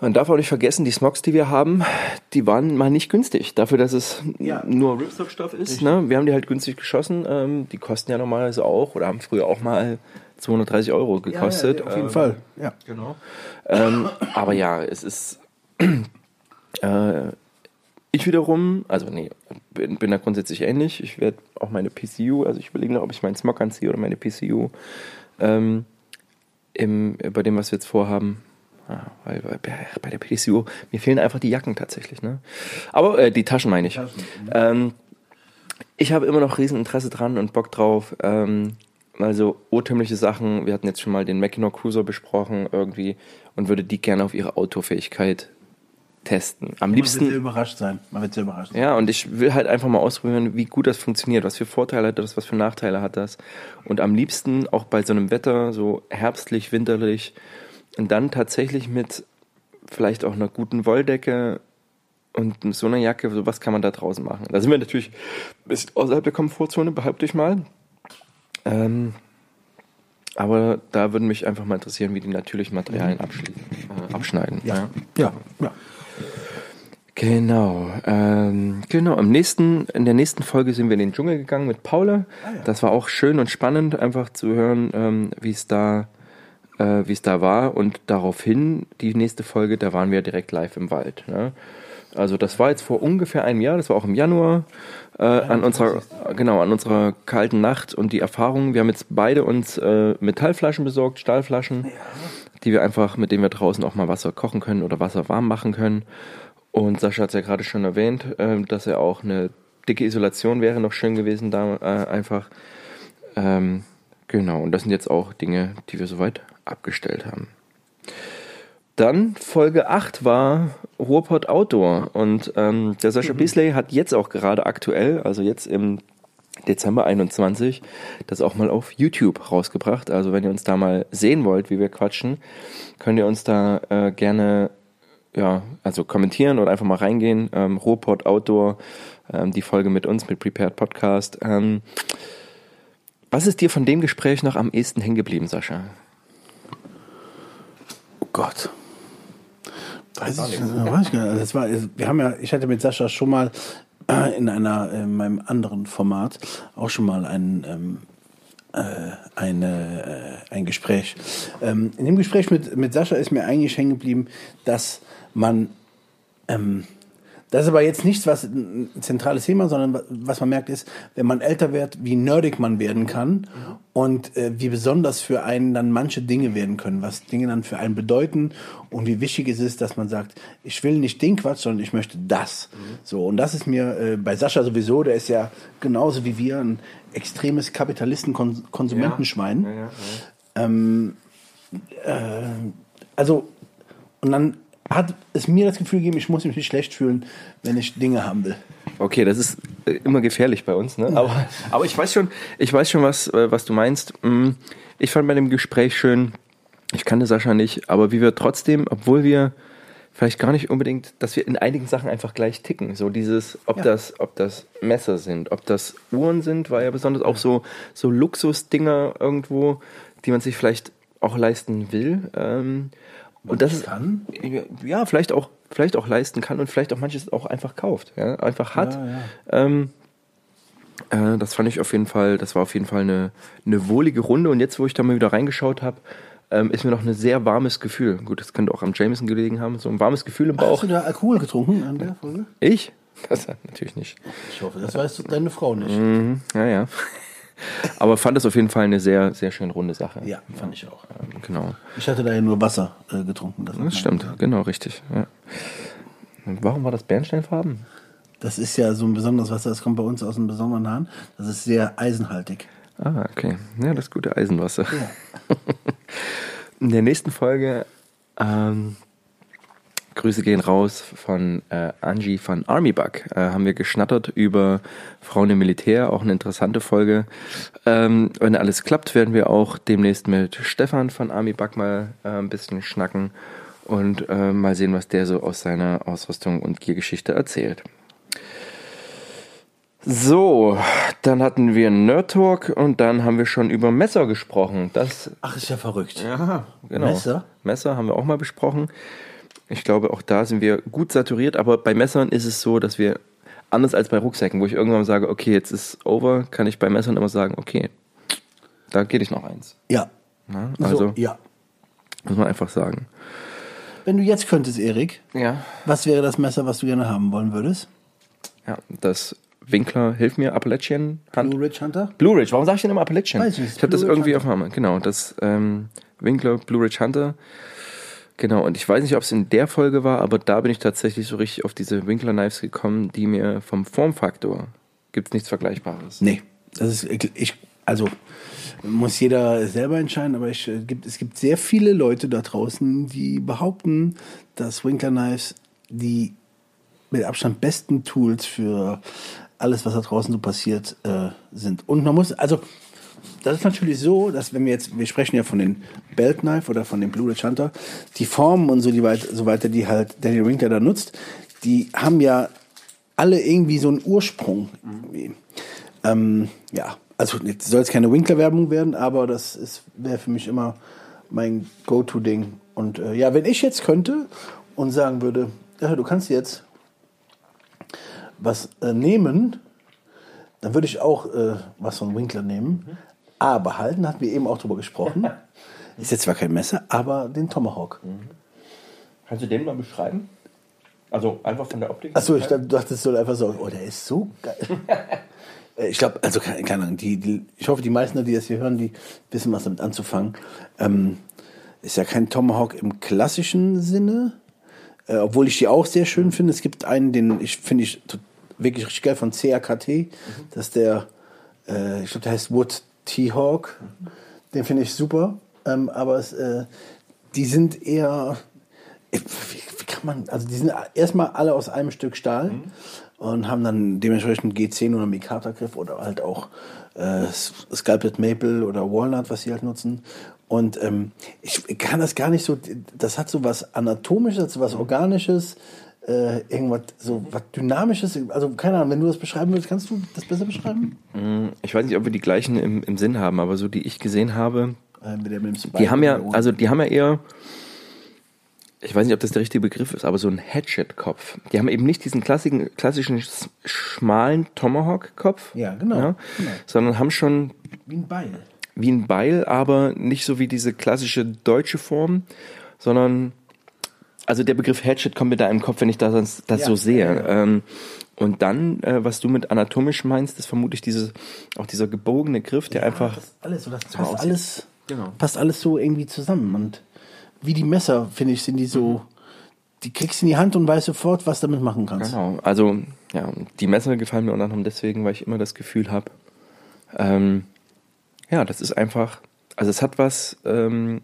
man darf auch nicht vergessen, die Smogs, die wir haben, die waren mal nicht günstig. Dafür, dass es Ja. nur Ripstop-Stoff ist. Ne? Wir haben die halt günstig geschossen. Ähm, die kosten ja normalerweise auch oder haben früher auch mal 230 Euro gekostet. Ja, ja, auf jeden Ähm, Fall. Ja. Genau. Ähm, aber ja, es ist. Äh, ich wiederum, also nee, bin, bin da grundsätzlich ähnlich. Ich werde auch meine PCU, also ich überlege noch, ob ich meinen Smog anziehe oder meine PCU. Ähm, im, bei dem, was wir jetzt vorhaben. Ah, weil, bei- der PCU, mir fehlen einfach die Jacken tatsächlich. Ne? Aber äh, die Taschen meine ich. Ähm, ich habe immer noch riesen Interesse dran und Bock drauf. Ähm, also urtümliche Sachen. Wir hatten jetzt schon mal den Mackinac Cruiser besprochen irgendwie und würde die gerne auf ihre Autofähigkeit testen. Am Man wird liebsten. sehr überrascht sein. Man wird sehr überrascht sein. Ja, und ich will halt einfach mal ausprobieren, wie gut das funktioniert, was für Vorteile hat das, was für Nachteile hat das. Und am liebsten auch bei so einem Wetter, so herbstlich, winterlich, und dann tatsächlich mit vielleicht auch einer guten Wolldecke und so einer Jacke, so was kann man da draußen machen. Da sind wir natürlich ein bisschen außerhalb der Komfortzone, behaupte ich mal. Ähm, aber da würde mich einfach mal interessieren, wie die natürlichen Materialien abschließen, äh, abschneiden. Ja, ja, ja. Genau, ähm, genau. Im nächsten, in der nächsten Folge sind wir in den Dschungel gegangen mit Paula. Das war auch schön und spannend, einfach zu hören, ähm, wie es da, äh, wie es da war. Und daraufhin die nächste Folge, da waren wir direkt live im Wald. Ne? Also das war jetzt vor ungefähr einem Jahr. Das war auch im Januar äh, an unserer, genau, an unserer kalten Nacht und die Erfahrung. Wir haben jetzt beide uns äh, Metallflaschen besorgt, Stahlflaschen, die wir einfach, mit denen wir draußen auch mal Wasser kochen können oder Wasser warm machen können. Und Sascha hat es ja gerade schon erwähnt, ähm, dass er auch eine dicke Isolation wäre noch schön gewesen, da äh, einfach. Ähm, genau, und das sind jetzt auch Dinge, die wir soweit abgestellt haben. Dann Folge 8 war Ruhrpott Outdoor und ähm, der Sascha mhm. Bisley hat jetzt auch gerade aktuell, also jetzt im Dezember 21, das auch mal auf YouTube rausgebracht. Also wenn ihr uns da mal sehen wollt, wie wir quatschen, könnt ihr uns da äh, gerne ja, also kommentieren oder einfach mal reingehen. Ähm, Ruhrpott Outdoor, ähm, die Folge mit uns, mit Prepared Podcast. Ähm, was ist dir von dem Gespräch noch am ehesten hängen geblieben, Sascha? Oh Gott. Weiß ich, nicht. weiß ich gar nicht. Das war, wir haben ja, ich hatte mit Sascha schon mal äh, in einer, in meinem anderen Format auch schon mal ein, ähm, äh, eine, äh, ein Gespräch. Ähm, in dem Gespräch mit, mit Sascha ist mir eigentlich hängen geblieben, dass man ähm, das ist aber jetzt nichts, was ein zentrales Thema, sondern was man merkt ist, wenn man älter wird, wie nerdig man werden kann und äh, wie besonders für einen dann manche Dinge werden können, was Dinge dann für einen bedeuten und wie wichtig es ist, dass man sagt, ich will nicht den Quatsch, sondern ich möchte das. Mhm. So und das ist mir äh, bei Sascha sowieso, der ist ja genauso wie wir ein extremes Kapitalisten-Konsumentenschwein. Ja. Ja, ja, ähm, äh, also und dann hat es mir das Gefühl gegeben, ich muss mich nicht schlecht fühlen, wenn ich Dinge haben will. Okay, das ist äh, immer gefährlich bei uns, ne? Aber, aber ich weiß schon, ich weiß schon, was, äh, was du meinst. Mm, ich fand bei dem Gespräch schön, ich kannte Sascha nicht, aber wie wir trotzdem, obwohl wir vielleicht gar nicht unbedingt, dass wir in einigen Sachen einfach gleich ticken. So dieses, ob ja. das, ob das Messer sind, ob das Uhren sind, war ja besonders auch so, so Luxusdinger irgendwo, die man sich vielleicht auch leisten will. Ähm, und das ist, kann? ja, vielleicht auch, vielleicht auch leisten kann und vielleicht auch manches auch einfach kauft, ja, einfach hat. Ja, ja. Ähm, äh, das fand ich auf jeden Fall, das war auf jeden Fall eine, eine wohlige Runde. Und jetzt, wo ich da mal wieder reingeschaut habe, ähm, ist mir noch ein sehr warmes Gefühl. Gut, das könnte auch am Jameson gelegen haben, so ein warmes Gefühl im Bauch. Hast du da Alkohol getrunken an der Folge? Ich? Das natürlich nicht. Ich hoffe, das weißt deine Frau nicht. Mhm, ja, ja. Aber fand es auf jeden Fall eine sehr, sehr schön runde Sache. Ja, fand ich auch. Ähm, genau. Ich hatte da ja nur Wasser äh, getrunken. Das, das stimmt, gesagt. genau, richtig. Ja. Warum war das Bernsteinfarben? Das ist ja so ein besonderes Wasser, das kommt bei uns aus einem besonderen Hahn. Das ist sehr eisenhaltig. Ah, okay. Ja, das gute Eisenwasser. Ja. In der nächsten Folge ähm, Grüße gehen raus von äh, Angie von Armybug. Äh, haben wir geschnattert über Frauen im Militär, auch eine interessante Folge. Ähm, wenn alles klappt, werden wir auch demnächst mit Stefan von Armybug mal äh, ein bisschen schnacken und äh, mal sehen, was der so aus seiner Ausrüstung und Giergeschichte erzählt. So, dann hatten wir Nerd Talk und dann haben wir schon über Messer gesprochen. Das, Ach, ist ja verrückt. Ja, genau. Messer? Messer haben wir auch mal besprochen. Ich glaube, auch da sind wir gut saturiert, aber bei Messern ist es so, dass wir anders als bei Rucksäcken, wo ich irgendwann sage, okay, jetzt ist over, kann ich bei Messern immer sagen, okay, da geht ich noch eins. Ja. ja also, so, ja. Muss man einfach sagen. Wenn du jetzt könntest, Erik, ja. was wäre das Messer, was du gerne haben wollen würdest? Ja, das Winkler, hilf mir, Appalachian Hand. Blue Ridge Hunter? Blue Ridge, warum sag ich denn immer Appalachian? Weiß ich nicht. Ich habe das irgendwie Hunter. auf Name. Genau, das ähm, Winkler Blue Ridge Hunter Genau, und ich weiß nicht, ob es in der Folge war, aber da bin ich tatsächlich so richtig auf diese Winkler Knives gekommen, die mir vom Formfaktor gibt es nichts Vergleichbares. Nee, das ist ich also muss jeder selber entscheiden, aber ich, es gibt sehr viele Leute da draußen, die behaupten, dass Winkler Knives die mit Abstand besten Tools für alles, was da draußen so passiert, äh, sind. Und man muss, also das ist natürlich so, dass wenn wir jetzt, wir sprechen ja von den Belt Knife oder von dem Blue Ridge Hunter, die Formen und so, die weit, so weiter, die halt Daniel Winkler da nutzt, die haben ja alle irgendwie so einen Ursprung. Mhm. Ähm, ja, also jetzt soll es keine Winkler-Werbung werden, aber das wäre für mich immer mein Go-To-Ding. Und äh, ja, wenn ich jetzt könnte und sagen würde, ja, du kannst jetzt was äh, nehmen, dann würde ich auch äh, was von Winkler nehmen. Mhm. Aber halten, hatten wir eben auch drüber gesprochen. Ist jetzt zwar kein Messer, aber den Tomahawk. Mhm. Kannst du den mal beschreiben? Also einfach von der Optik? Achso, ich dachte, es soll einfach so, oh, der ist so geil. Äh, ich glaube, also keine, keine Ahnung, die, die, ich hoffe, die meisten, die das hier hören, die wissen, was damit anzufangen. Ähm, ist ja kein Tomahawk im klassischen Sinne, äh, obwohl ich die auch sehr schön finde. Es gibt einen, den ich finde ich wirklich richtig geil von CAKT. Mhm. Das ist der, äh, ich glaube, der heißt Wood T-Hawk. Den finde ich super. Ähm, aber es, äh, die sind eher. Wie, wie kann man. Also, die sind erstmal alle aus einem Stück Stahl Mhm. und haben dann dementsprechend G10 oder Mikata-Griff oder halt auch äh, Sculpted Maple oder Walnut, was sie halt nutzen. Und ähm, ich kann das gar nicht so. Das hat so was Anatomisches, so was Organisches. Äh, irgendwas so was Dynamisches, also keine Ahnung, wenn du das beschreiben willst, kannst du das besser beschreiben? Ich weiß nicht, ob wir die gleichen im, im Sinn haben, aber so die ich gesehen habe, Äh, mit der, mit die haben ja, also die haben ja eher, ich weiß nicht, ob das der richtige Begriff ist, aber so ein Hatchet-Kopf. Die haben eben nicht diesen klassischen, klassischen schmalen Tomahawk-Kopf, Ja, genau, genau. sondern haben schon wie ein Beil. wie ein Beil, aber nicht so wie diese klassische deutsche Form, sondern also der Begriff Hatchet kommt mir da im Kopf, wenn ich das, das Ja, so sehe. ja, ja. Ähm, und dann, äh, was du mit anatomisch meinst, ist vermutlich dieses, auch dieser gebogene Griff, der einfach Das alles, so, das passt aussieht. alles, Genau. passt alles so irgendwie zusammen. Und wie die Messer, finde ich, sind die so, die kriegst in die Hand und weißt sofort, was damit machen kannst. Genau, also ja, die Messer gefallen mir unter anderem deswegen, weil ich immer das Gefühl habe, ähm, ja, das ist einfach, also es hat was ähm,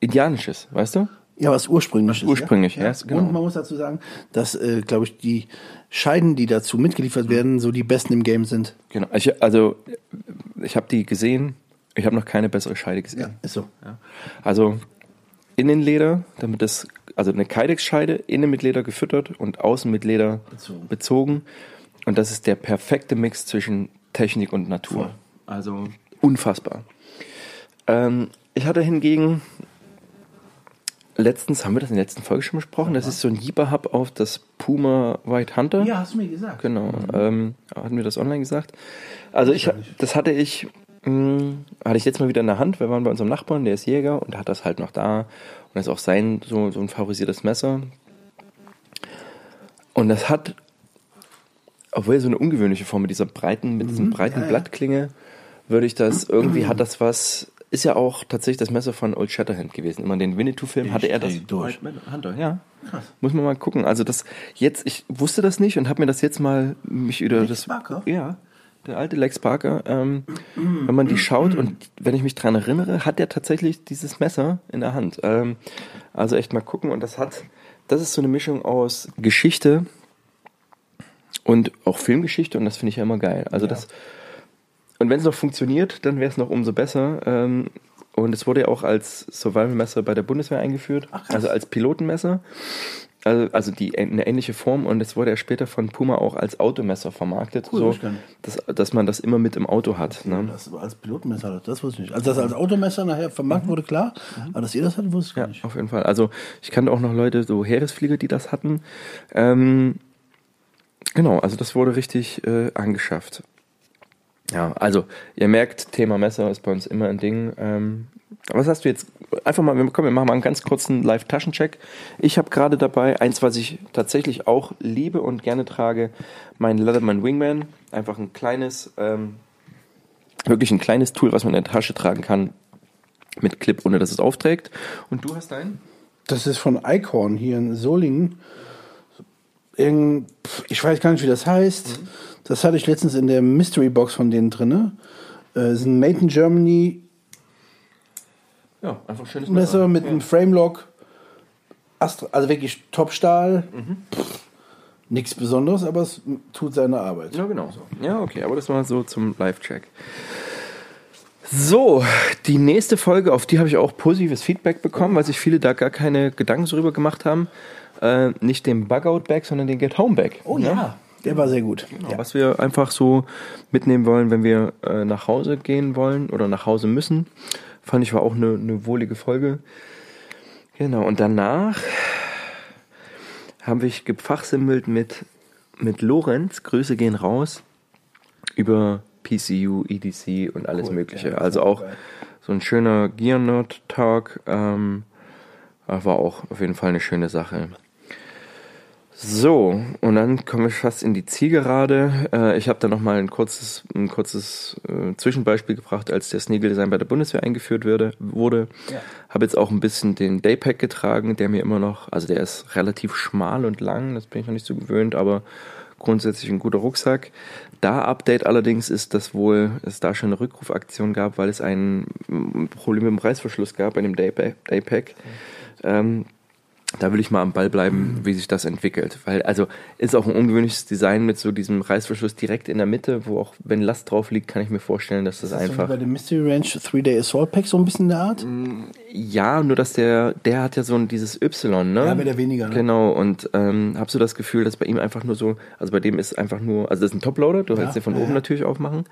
Indianisches, weißt du? Ja, was ursprüngliches. ursprünglich, ja. ja, genau. Und man muss dazu sagen, dass, äh, glaube ich, die Scheiden, die dazu mitgeliefert werden, so die besten im Game sind. Genau. Ich, also ich habe die gesehen, ich habe noch keine bessere Scheide gesehen. ist so. Ja. Also Innenleder, damit das, also eine Kydex-Scheide, innen mit Leder gefüttert und außen mit Leder Bezogen. bezogen. Und das ist der perfekte Mix zwischen Technik und Natur. Voll. Also unfassbar. Ähm, ich hatte hingegen letztens, haben wir das in der letzten Folge schon besprochen? Das ist so ein Jeeper-Hub auf das Puma White Hunter. Ja, hast du mir gesagt. Genau, ähm, hatten wir das online gesagt. Also ich, das hatte ich, mh, hatte ich jetzt mal wieder in der Hand. Wir waren bei unserem Nachbarn, der ist Jäger und hat das halt noch da. Und das ist auch sein, so, so ein favorisiertes Messer. Und das hat, obwohl so eine ungewöhnliche Form mit dieser breiten, mit diesem breiten ja. Blattklinge, würde ich das, irgendwie hat das was, ist ja auch tatsächlich das Messer von Old Shatterhand gewesen. Immer den Winnetou-Film hatte er das. durch. Hunter, ja. Muss man mal gucken. Also das jetzt, ich wusste das nicht und habe mir das jetzt mal mich über Lex das. Parker? Ja, der alte Lex Parker. Ähm, wenn man die schaut und wenn ich mich dran erinnere, hat er tatsächlich dieses Messer in der Hand. Ähm, also echt mal gucken und das hat, das ist so eine Mischung aus Geschichte und auch Filmgeschichte und das finde ich ja immer geil. Also das und wenn es noch funktioniert, dann wäre es noch umso besser. Ähm, und es wurde ja auch als Survival-Messer bei der Bundeswehr eingeführt, Ach, also als Pilotenmesser. Also, also die eine ähnliche Form und es wurde ja später von Puma auch als Automesser vermarktet, Cool, so dass, dass man das immer mit im Auto hat. Ne? Das als Pilotenmesser, das wusste ich nicht. Also, dass als Automesser nachher vermarktet wurde, klar. Aber dass ihr das hattet, wusste ich Ja, nicht. auf jeden Fall. Also ich kannte auch noch Leute, so Heeresflieger, die das hatten. Ähm, genau, also das wurde richtig äh, angeschafft. Ja, also ihr merkt, Thema Messer ist bei uns immer ein Ding. Ähm, was hast du jetzt? Einfach mal, komm, wir machen mal einen ganz kurzen Live-Taschencheck. Ich habe gerade dabei eins, was ich tatsächlich auch liebe und gerne trage, mein Leatherman Wingman. Einfach ein kleines, ähm, wirklich ein kleines Tool, was man in der Tasche tragen kann mit Clip, ohne dass es aufträgt. Und du hast deinen? Das ist von Eichhorn hier in Solingen. Irgend, ich weiß gar nicht, wie das heißt. Das hatte ich letztens in der Mystery Box von denen drinne. Äh, ist ein Made in Germany Ja, einfach schönes Messer mit einem Framelock. Astra, also wirklich Top-Stahl. Pff, Nichts Besonderes, aber es tut seine Arbeit. Ja, genau. Ja, okay, aber das war so zum Live-Check. So, die nächste Folge, auf die habe ich auch positives Feedback bekommen, weil sich viele da gar keine Gedanken darüber gemacht haben. Äh, nicht den Bug-Out-Bag, sondern den Get-Home-Bag. Oh ja, der war sehr gut. Genau, Ja. Was wir einfach so mitnehmen wollen, wenn wir äh, nach Hause gehen wollen oder nach Hause müssen. Fand ich war auch eine, eine wohlige Folge. Genau, und danach haben wir gepfachsimmelt mit, mit Lorenz, Grüße gehen raus, über PCU, EDC und alles Cool, Mögliche. ja, also auch geil. so ein schöner Gear Nerd Talk. Ähm, war auch auf jeden Fall eine schöne Sache. So, und dann kommen wir fast in die Zielgerade. Äh, ich habe da nochmal ein kurzes, ein kurzes äh, Zwischenbeispiel gebracht, als der Sneagle Design bei der Bundeswehr eingeführt würde, wurde. Ja. Habe jetzt auch ein bisschen den Daypack getragen, der mir immer noch, also der ist relativ schmal und lang, das bin ich noch nicht so gewöhnt, aber grundsätzlich ein guter Rucksack. Da Update allerdings ist, dass wohl es da schon eine Rückrufaktion gab, weil es ein Problem mit dem Reißverschluss gab bei dem Daypack. Daypack. Ähm, da will ich mal am Ball bleiben, wie sich das entwickelt. Weil, also, ist auch ein ungewöhnliches Design mit so diesem Reißverschluss direkt in der Mitte, wo auch, wenn Last drauf liegt, kann ich mir vorstellen, dass das, Das ist einfach. so bei dem Mystery Ranch 3-Day Assault Pack so ein bisschen der Art. Ja, nur dass der, der hat ja so ein dieses Y, ne? Ja, aber der weniger, ne? Genau, und ähm, hab so das Gefühl, dass bei ihm einfach nur so, also bei dem ist einfach nur, also das ist ein Toploader, du kannst den von ja, oben ja. natürlich aufmachen,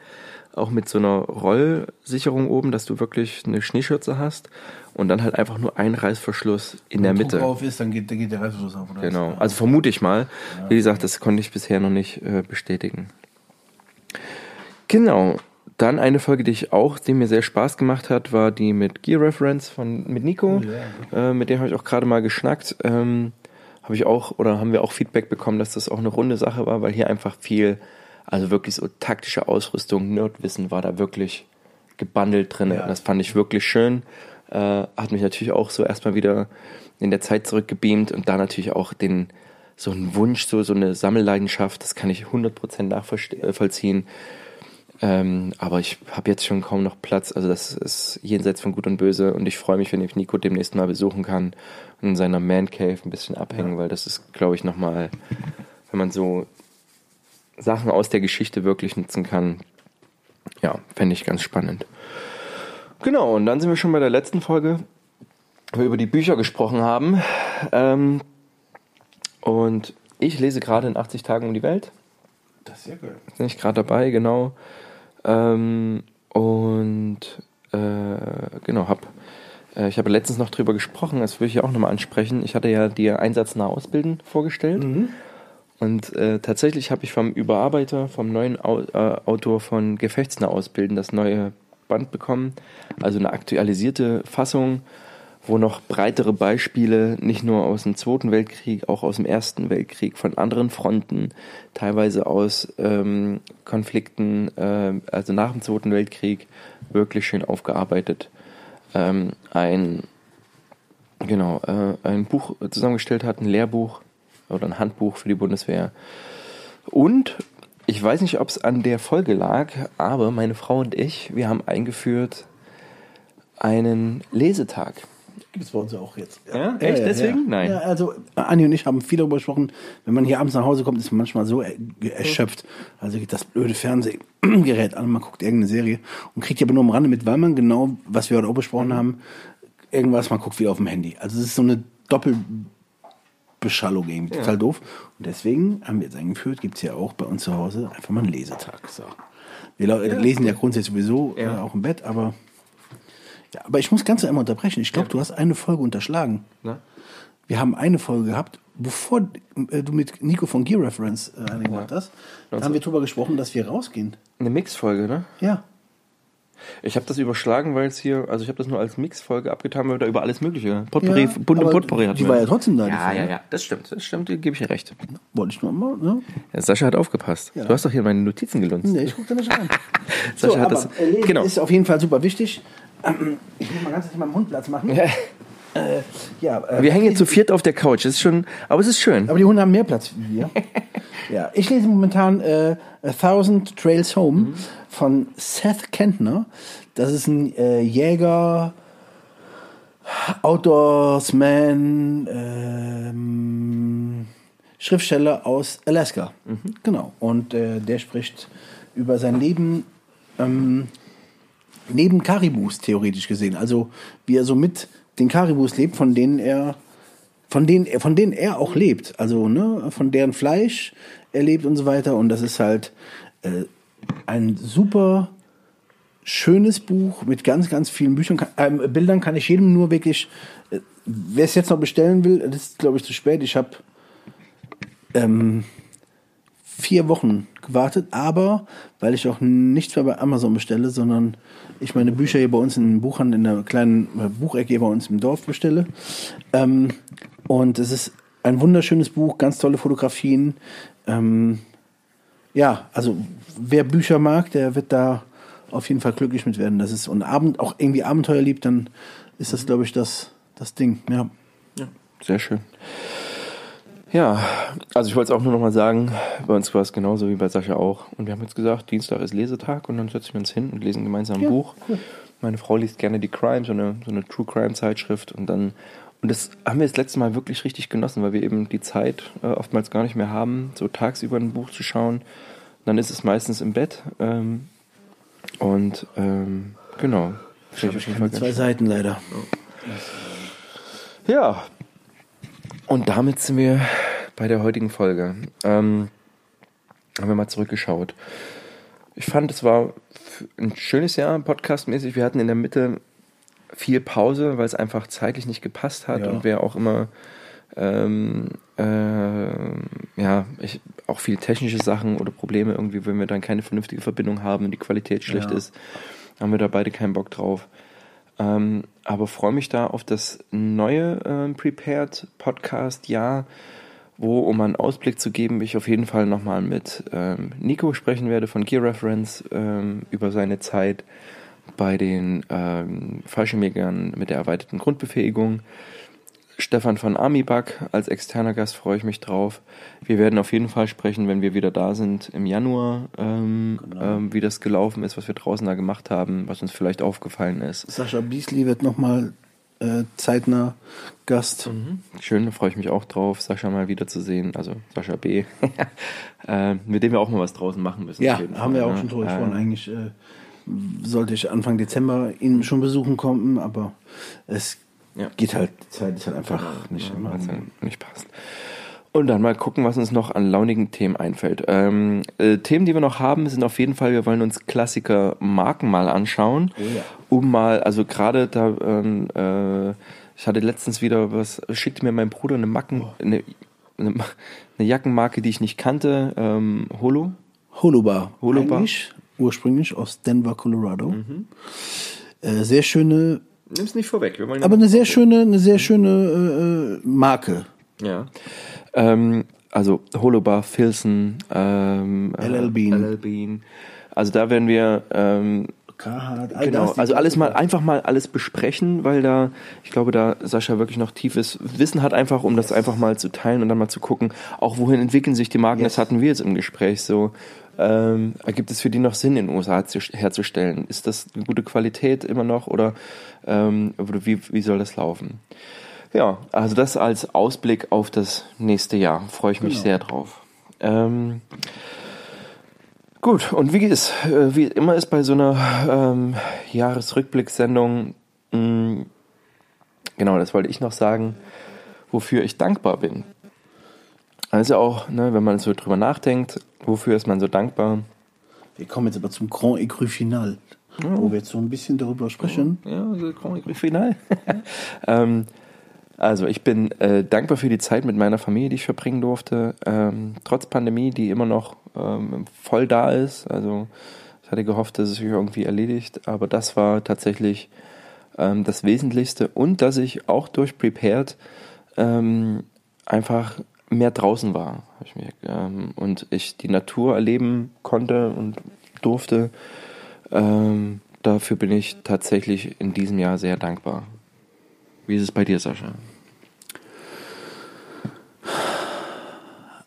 auch mit so einer Rollsicherung oben, dass du wirklich eine Schneeschürze hast und dann halt einfach nur ein Reißverschluss in der Wenn Druck Mitte. drauf ist, dann geht, dann geht der Reißverschluss auf. Oder Genau, also vermute ich mal. Wie gesagt, das konnte ich bisher noch nicht äh, bestätigen. Genau. Dann eine Folge, die ich auch, die mir sehr Spaß gemacht hat, war die mit Gear Reference von mit Nico. Äh, mit dem habe ich auch gerade mal geschnackt. Ähm, habe ich auch oder haben wir auch Feedback bekommen, dass das auch eine runde Sache war, weil hier einfach viel, also wirklich so taktische Ausrüstung, Nerdwissen war da wirklich gebundelt drin. Ja. Das fand ich wirklich schön. Äh, hat mich natürlich auch so erstmal wieder in der Zeit zurückgebeamt und da natürlich auch den so einen Wunsch, so, so eine Sammelleidenschaft, das kann ich 100% nachvollziehen. Ähm, aber ich habe jetzt schon kaum noch Platz. Also das ist jenseits von Gut und Böse und ich freue mich, wenn ich Nico demnächst mal besuchen kann und in seiner Man Cave ein bisschen abhängen, weil das ist, glaube ich, nochmal, wenn man so Sachen aus der Geschichte wirklich nutzen kann, ja, fände ich ganz spannend. Genau, und dann sind wir schon bei der letzten Folge, wo wir über die Bücher gesprochen haben. Ähm, und ich lese gerade in 80 Tagen um die Welt. Das ist ja geil. Bin ich gerade dabei, genau. Ähm, und äh, genau, hab, äh, ich habe letztens noch drüber gesprochen, das würde ich ja auch nochmal ansprechen. Ich hatte ja dir Einsatznah Ausbilden vorgestellt. Und äh, tatsächlich habe ich vom Überarbeiter, vom neuen Au äh, Autor von Gefechtsnah Ausbilden das neue Band bekommen. Also eine aktualisierte Fassung, wo noch breitere Beispiele, nicht nur aus dem Zweiten Weltkrieg, auch aus dem Ersten Weltkrieg, von anderen Fronten, teilweise aus ähm, Konflikten, äh, also nach dem Zweiten Weltkrieg, wirklich schön aufgearbeitet. Ähm, ein, genau, äh, ein Buch zusammengestellt hat, ein Lehrbuch oder ein Handbuch für die Bundeswehr. Und ich weiß nicht, ob es an der Folge lag, aber meine Frau und ich, wir haben eingeführt einen Lesetag. Gibt es bei uns auch jetzt. Ja? Echt? Deswegen? Nein. Ja, also Anni und ich haben viel darüber gesprochen. Wenn man hier abends nach Hause kommt, ist man manchmal so er erschöpft. Also geht das blöde Fernsehgerät an, man guckt irgendeine Serie und kriegt ja aber nur am Rande mit, weil man genau, was wir heute auch besprochen haben, irgendwas, man guckt wieder auf dem Handy. Also es ist so eine Doppelbeschallung irgendwie, total doof. Und deswegen haben wir jetzt eingeführt, gibt es ja auch bei uns zu Hause einfach mal einen Lesetag. So. Wir lau- lesen ja grundsätzlich sowieso Ja. äh, auch im Bett, aber ja, aber ich muss ganz einmal unterbrechen. Ich glaube, du hast eine Folge unterschlagen. Na? Wir haben eine Folge gehabt, bevor äh, du mit Nico von Gear Reference äh, gemacht hast. Da haben wir darüber gesprochen, dass wir rausgehen. Eine Mixfolge, ne? Ja. Ich habe das überschlagen, weil es hier, also ich habe das nur als Mixfolge abgetan, weil wir da über alles Mögliche, Potpourri, Ja, bunte Potpourri hatten die war ja trotzdem da, die Ja, ja, ja, das stimmt, das stimmt, gebe ich dir recht. Wollte ich nur mal, ne? Ja, Sascha hat aufgepasst. Ja. Du hast doch hier meine Notizen gelunzt. Nee, ich gucke da nicht rein. Sascha so, hat aber das, äh, Lesen genau. ist auf jeden Fall super wichtig. Ähm, Ich muss mal ganz kurz meinem Hund Platz machen. Äh, ja, äh, Wir hängen jetzt zu viert auf der Couch, das ist schon, aber es ist schön. Aber die Hunde haben mehr Platz wie wir. ja, ich lese momentan äh, A Thousand Trails Home Mhm. von Seth Kentner. Das ist ein äh, Jäger, Outdoorsman, ähm, Schriftsteller aus Alaska. Mhm. Genau. Und äh, der spricht über sein Leben ähm, neben Karibus, theoretisch gesehen. Also wie er so mit den Karibus lebt, von denen er von denen, von denen er auch lebt. Also, ne, von deren Fleisch er lebt und so weiter. Und das ist halt äh, ein super schönes Buch mit ganz, ganz vielen Büchern, ähm, Bildern kann ich jedem nur wirklich, äh, wer es jetzt noch bestellen will, das ist, glaube ich, zu spät. Ich habe ähm, vier Wochen gewartet, aber weil ich auch nichts mehr bei Amazon bestelle, sondern ich meine Bücher hier bei uns in den Buchhandel, in der kleinen äh, Buchecke hier bei uns im Dorf bestelle. Ähm, und es ist ein wunderschönes Buch, ganz tolle Fotografien. Ähm, ja, also wer Bücher mag, der wird da auf jeden Fall glücklich mit werden. Das ist und Abend auch irgendwie Abenteuer liebt, dann ist das, glaube ich, das, das Ding. Ja. Sehr schön. Ja, also ich wollte es auch nur noch mal sagen, bei uns war es genauso wie bei Sascha auch. Und wir haben jetzt gesagt, Dienstag ist Lesetag und dann setzen wir uns hin und lesen gemeinsam ein Ja, Buch. cool. Meine Frau liest gerne die Crime, so eine, so eine True Crime Zeitschrift und dann und das haben wir das letzte Mal wirklich richtig genossen, weil wir eben die Zeit äh, oftmals gar nicht mehr haben, so tagsüber ein Buch zu schauen. Dann ist es meistens im Bett ähm, und ähm, genau. Ich Fall ganz Zwei Seiten leider. ja, und damit sind wir bei der heutigen Folge. Ähm, haben wir mal zurückgeschaut. Ich fand, es war ein schönes Jahr podcastmäßig. Wir hatten in der Mitte viel Pause, weil es einfach zeitlich nicht gepasst hat Ja. und wir auch immer ähm, äh, ja, ich, auch viel technische Sachen oder Probleme irgendwie, wenn wir dann keine vernünftige Verbindung haben und die Qualität schlecht Ja. ist, haben wir da beide keinen Bock drauf. Ähm, aber freue mich da auf das neue ähm, Prepared Podcast Jahr, wo, um einen Ausblick zu geben, ich auf jeden Fall nochmal mit ähm, Nico sprechen werde von Gear Reference ähm, über seine Zeit bei den ähm, Fallschirmjägern mit der erweiterten Grundbefähigung. Stefan von Amibug als externer Gast freue ich mich drauf. Wir werden auf jeden Fall sprechen, wenn wir wieder da sind im Januar, ähm, Genau. ähm, wie das gelaufen ist, was wir draußen da gemacht haben, was uns vielleicht aufgefallen ist. Sascha Beasley wird nochmal äh, zeitnah Gast. Schön, da freue ich mich auch drauf, Sascha mal wiederzusehen, also Sascha B., äh, mit dem wir auch mal was draußen machen müssen. Ja, haben wir Fall, auch ne? schon drüber Äh, gesprochen. Eigentlich äh, sollte ich Anfang Dezember ihn schon besuchen kommen, aber es Ja. geht halt, die Zeit ist halt einfach nicht immer. was dann nicht passt. Und dann mal gucken, was uns noch an launigen Themen einfällt. Ähm, äh, Themen, die wir noch haben, sind auf jeden Fall, wir wollen uns Klassiker Marken mal anschauen, Oh ja. um mal, also gerade da, ähm, äh, ich hatte letztens wieder was, schickte mir mein Bruder eine Macken, Oh. eine, eine, eine Jackenmarke, die ich nicht kannte, ähm, Holo. Holobar. Holobar. Eigentlich, ursprünglich aus Denver, Colorado. Äh, sehr schöne, Nimm's nicht vorweg, wir wollen aber eine sehr schöne, eine sehr schöne äh, Marke. Ja. Ähm, also Holobar, Filson, ähm, äh, LL Bean. LL Bean. Also da werden wir ähm, Carhartt, all genau, also alles mal einfach mal alles besprechen, weil da ich glaube, da Sascha wirklich noch tiefes Wissen hat einfach, um das einfach mal zu teilen und dann mal zu gucken, auch wohin entwickeln sich die Marken. Das hatten wir jetzt im Gespräch so. Ähm, ergibt es für die noch Sinn, in den USA zu, herzustellen? Ist das eine gute Qualität immer noch oder, ähm, oder wie, wie soll das laufen? Ja, also das als Ausblick auf das nächste Jahr. Freue ich mich Genau. sehr drauf. Ähm, gut, und wie ist, äh, wie immer ist bei so einer ähm, Jahresrückblickssendung, mh, genau, das wollte ich noch sagen, wofür ich dankbar bin. Also auch, ne, wenn man so drüber nachdenkt, wofür ist man so dankbar? Wir kommen jetzt aber zum Grand Écru Final, wo wir jetzt so ein bisschen darüber sprechen. Ja, Grand Prix Final. ähm, also ich bin äh, dankbar für die Zeit mit meiner Familie, die ich verbringen durfte, ähm, trotz Pandemie, die immer noch ähm, voll da ist. Also ich hatte gehofft, dass es sich irgendwie erledigt, aber das war tatsächlich ähm, das Wesentlichste und dass ich auch durch Prepared ähm, einfach mehr draußen war ich mir, ähm, und ich die Natur erleben konnte und durfte. Ähm, dafür bin ich tatsächlich in diesem Jahr sehr dankbar. Wie ist es bei dir, Sascha?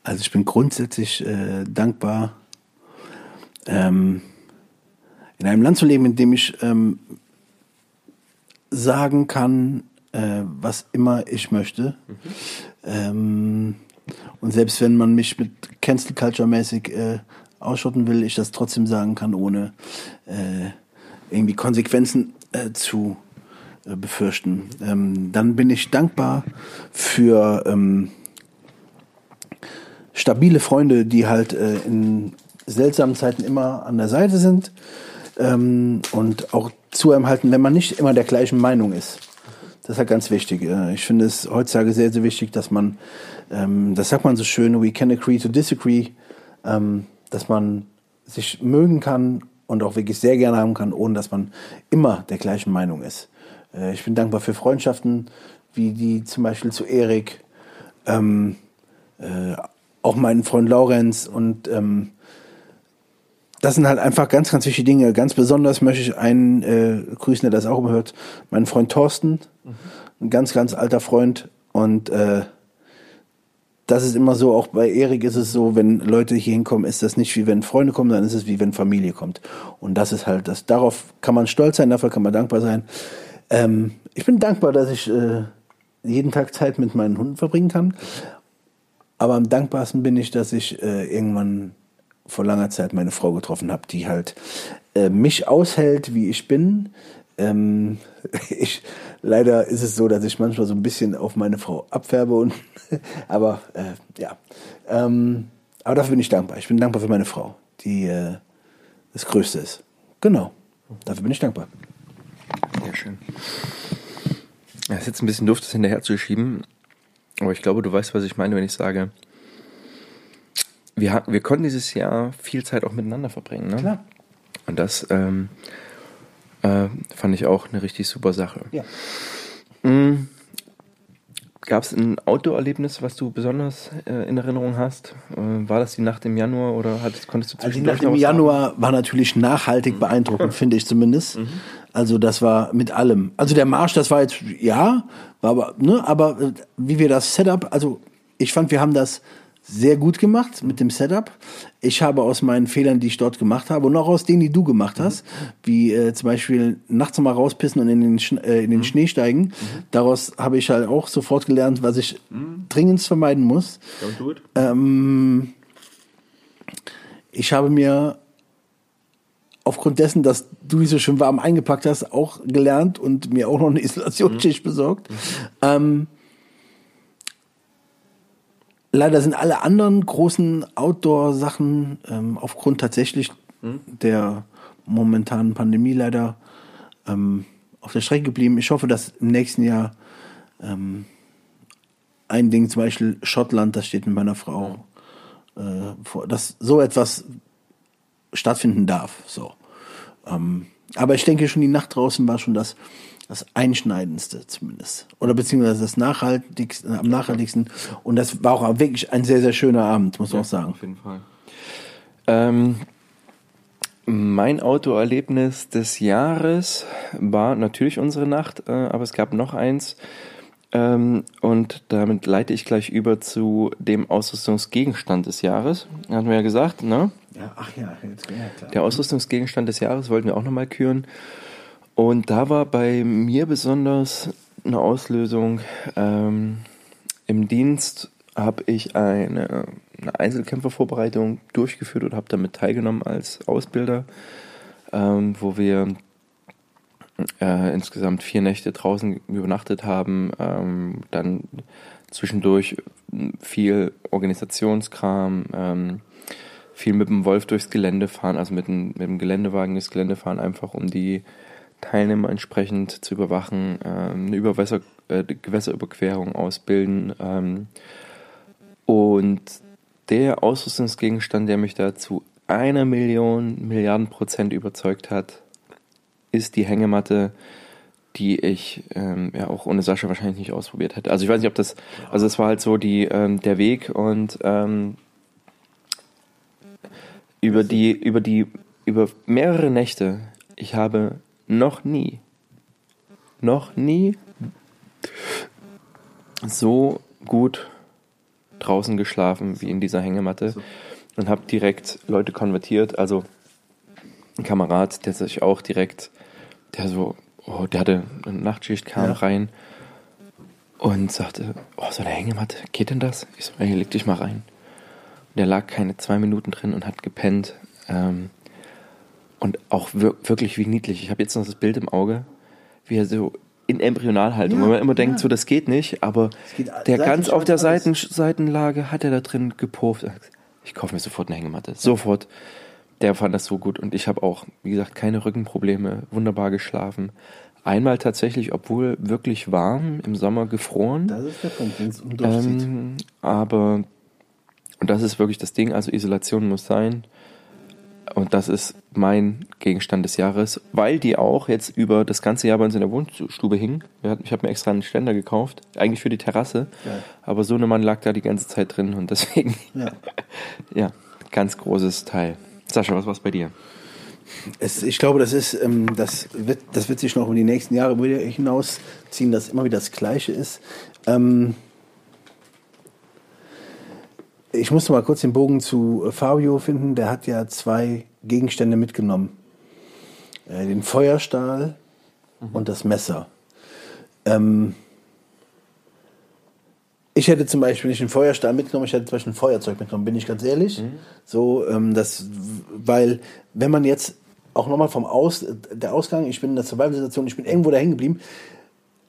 Also ich bin grundsätzlich äh, dankbar, ähm, in einem Land zu leben, in dem ich ähm, sagen kann, äh, was immer ich möchte. Ähm, und selbst wenn man mich mit Cancel Culture mäßig äh, ausschotten will, ich das trotzdem sagen kann, ohne äh, irgendwie Konsequenzen äh, zu äh, befürchten. Ähm, dann bin ich dankbar für ähm, stabile Freunde, die halt äh, in seltsamen Zeiten immer an der Seite sind ähm, und auch zu einem halten, wenn man nicht immer der gleichen Meinung ist. Das ist halt ganz wichtig. Äh, Ich finde es heutzutage sehr, sehr wichtig, dass man, ähm, das sagt man so schön, we can agree to disagree, ähm, dass man sich mögen kann und auch wirklich sehr gerne haben kann, ohne dass man immer der gleichen Meinung ist. Äh, Ich bin dankbar für Freundschaften, wie die zum Beispiel zu Erik, ähm, äh, auch meinen Freund Laurenz und ähm, das sind halt einfach ganz, ganz wichtige Dinge. Ganz besonders möchte ich einen äh, grüßen, der das auch immer hört, meinen Freund Thorsten, ein ganz, ganz alter Freund und äh, das ist immer so, auch bei Erik ist es so, wenn Leute hier hinkommen, ist das nicht wie wenn Freunde kommen, dann ist es wie wenn Familie kommt. Und das ist halt, das, darauf kann man stolz sein, dafür kann man dankbar sein. Ähm, ich bin dankbar, dass ich äh, jeden Tag Zeit mit meinen Hunden verbringen kann. Aber am dankbarsten bin ich, dass ich äh, irgendwann vor langer Zeit meine Frau getroffen habe, die halt äh, mich aushält, wie ich bin. Ähm, ich, leider ist es so, dass ich manchmal so ein bisschen auf meine Frau abfärbe und aber äh, ja. Ähm, aber dafür bin ich dankbar. Ich bin dankbar für meine Frau, die äh, das Größte ist. Genau. Dafür bin ich dankbar. Sehr schön. Es ist jetzt ein bisschen Luft, das hinterher zu schieben. Aber ich glaube, du weißt, was ich meine, wenn ich sage, wir, wir konnten dieses Jahr viel Zeit auch miteinander verbringen. Ne? Klar. Und das ähm, äh, fand ich auch eine richtig super Sache. Ja. Mhm. Gab es ein Outdoor-Erlebnis, was du besonders äh, in Erinnerung hast? Äh, war das die Nacht im Januar oder hattest, konntest du Also die zwischendurch Nacht im Januar war natürlich nachhaltig beeindruckend, finde ich zumindest. Also das war mit allem. Also der Marsch, das war jetzt, ja, war aber, ne, aber äh, wie wir das Setup, also ich fand, wir haben das sehr gut gemacht mit dem Setup. Ich habe aus meinen Fehlern, die ich dort gemacht habe, und auch aus denen, die du gemacht hast, wie äh, zum Beispiel nachts mal rauspissen und in den, Schn äh, in den Schnee steigen, daraus habe ich halt auch sofort gelernt, was ich dringend vermeiden muss. Don't do it. Ähm, ich habe mir aufgrund dessen, dass du die so schön warm eingepackt hast, auch gelernt und mir auch noch eine Isolationsschicht besorgt. Ähm, leider sind alle anderen großen Outdoor-Sachen ähm, aufgrund tatsächlich der momentanen Pandemie leider ähm, auf der Strecke geblieben. Ich hoffe, dass im nächsten Jahr ähm, ein Ding, zum Beispiel Schottland, das steht mit meiner Frau äh, vor, dass so etwas stattfinden darf. So. Ähm, aber ich denke schon, die Nacht draußen war schon das, das Einschneidendste zumindest. Oder beziehungsweise das nachhaltigste, am nachhaltigsten. Und das war auch wirklich ein sehr, sehr schöner Abend, muss man auch sagen. Auf jeden Fall. Ähm, mein Autoerlebnis des Jahres war natürlich unsere Nacht, äh, aber es gab noch eins. Ähm, und damit leite ich gleich über zu dem Ausrüstungsgegenstand des Jahres. Hatten wir ja gesagt, ne? Ja, ach ja, jetzt, ja klar. Der Ausrüstungsgegenstand des Jahres wollten wir auch nochmal küren. Und da war bei mir besonders eine Auslösung. Ähm, Im Dienst habe ich eine, eine Einzelkämpfervorbereitung durchgeführt und habe damit teilgenommen als Ausbilder, ähm, wo wir äh, insgesamt vier Nächte draußen übernachtet haben, ähm, dann zwischendurch viel Organisationskram, ähm, viel mit dem Wolf durchs Gelände fahren, also mit dem, mit dem Geländewagen durchs Gelände fahren, einfach um die Teilnehmer entsprechend zu überwachen, ähm, eine Überwässer, äh, Gewässerüberquerung ausbilden. Ähm, und der Ausrüstungsgegenstand, der mich da zu einer Million Milliarden Prozent überzeugt hat, ist die Hängematte, die ich ähm, ja auch ohne Sascha wahrscheinlich nicht ausprobiert hätte. Also ich weiß nicht, ob das, also es war halt so die ähm, der Weg und ähm, über die über die über mehrere Nächte. Ich habe noch nie, noch nie so gut draußen geschlafen wie in dieser Hängematte und habe direkt Leute konvertiert. Also ein Kamerad, der sich auch direkt, der so, oh, der hatte eine Nachtschicht, kam Ja. rein und sagte, oh, so eine Hängematte, geht denn das? Ich so, hey, leg dich mal rein. Und der lag keine zwei Minuten drin und hat gepennt. Ähm, und auch wir wirklich wie niedlich. Ich habe jetzt noch das Bild im Auge, wie er so in Embryonalhaltung, Ja, wo man immer denkt, ja. so das geht nicht, aber geht der ganz auf der Seiten, Seitenlage hat er da drin gepufft. Ich kaufe mir sofort eine Hängematte. Sofort. Der fand das so gut und ich habe auch, wie gesagt, keine Rückenprobleme, wunderbar geschlafen. Einmal tatsächlich, obwohl wirklich warm, im Sommer gefroren. Das ist der Punkt, wenn es um. Ähm, aber, und das ist wirklich das Ding, also Isolation muss sein. Und das ist mein Gegenstand des Jahres, weil die auch jetzt über das ganze Jahr bei uns in der Wohnstube hing. Ich habe mir extra einen Ständer gekauft, eigentlich für die Terrasse. Geil. Aber so eine Mann lag da die ganze Zeit drin und deswegen, Ja. ja, ganz großes Teil. Sascha, was war's bei dir? Es, ich glaube, das ist, ähm, das wird, das wird sich noch über die nächsten Jahre hinausziehen, dass immer wieder das Gleiche ist. Ähm, ich musste mal kurz den Bogen zu äh, Fabio finden. Der hat ja zwei Gegenstände mitgenommen. Äh, den Feuerstahl mhm. und das Messer. Ähm, ich hätte zum Beispiel nicht einen Feuerstahl mitgenommen, ich hätte zum Beispiel ein Feuerzeug mitgenommen, bin ich ganz ehrlich. Mhm. So, ähm, das, weil, wenn man jetzt auch nochmal vom Aus, der Ausgang, ich bin in der Survival-Situation, ich bin irgendwo da hängen geblieben.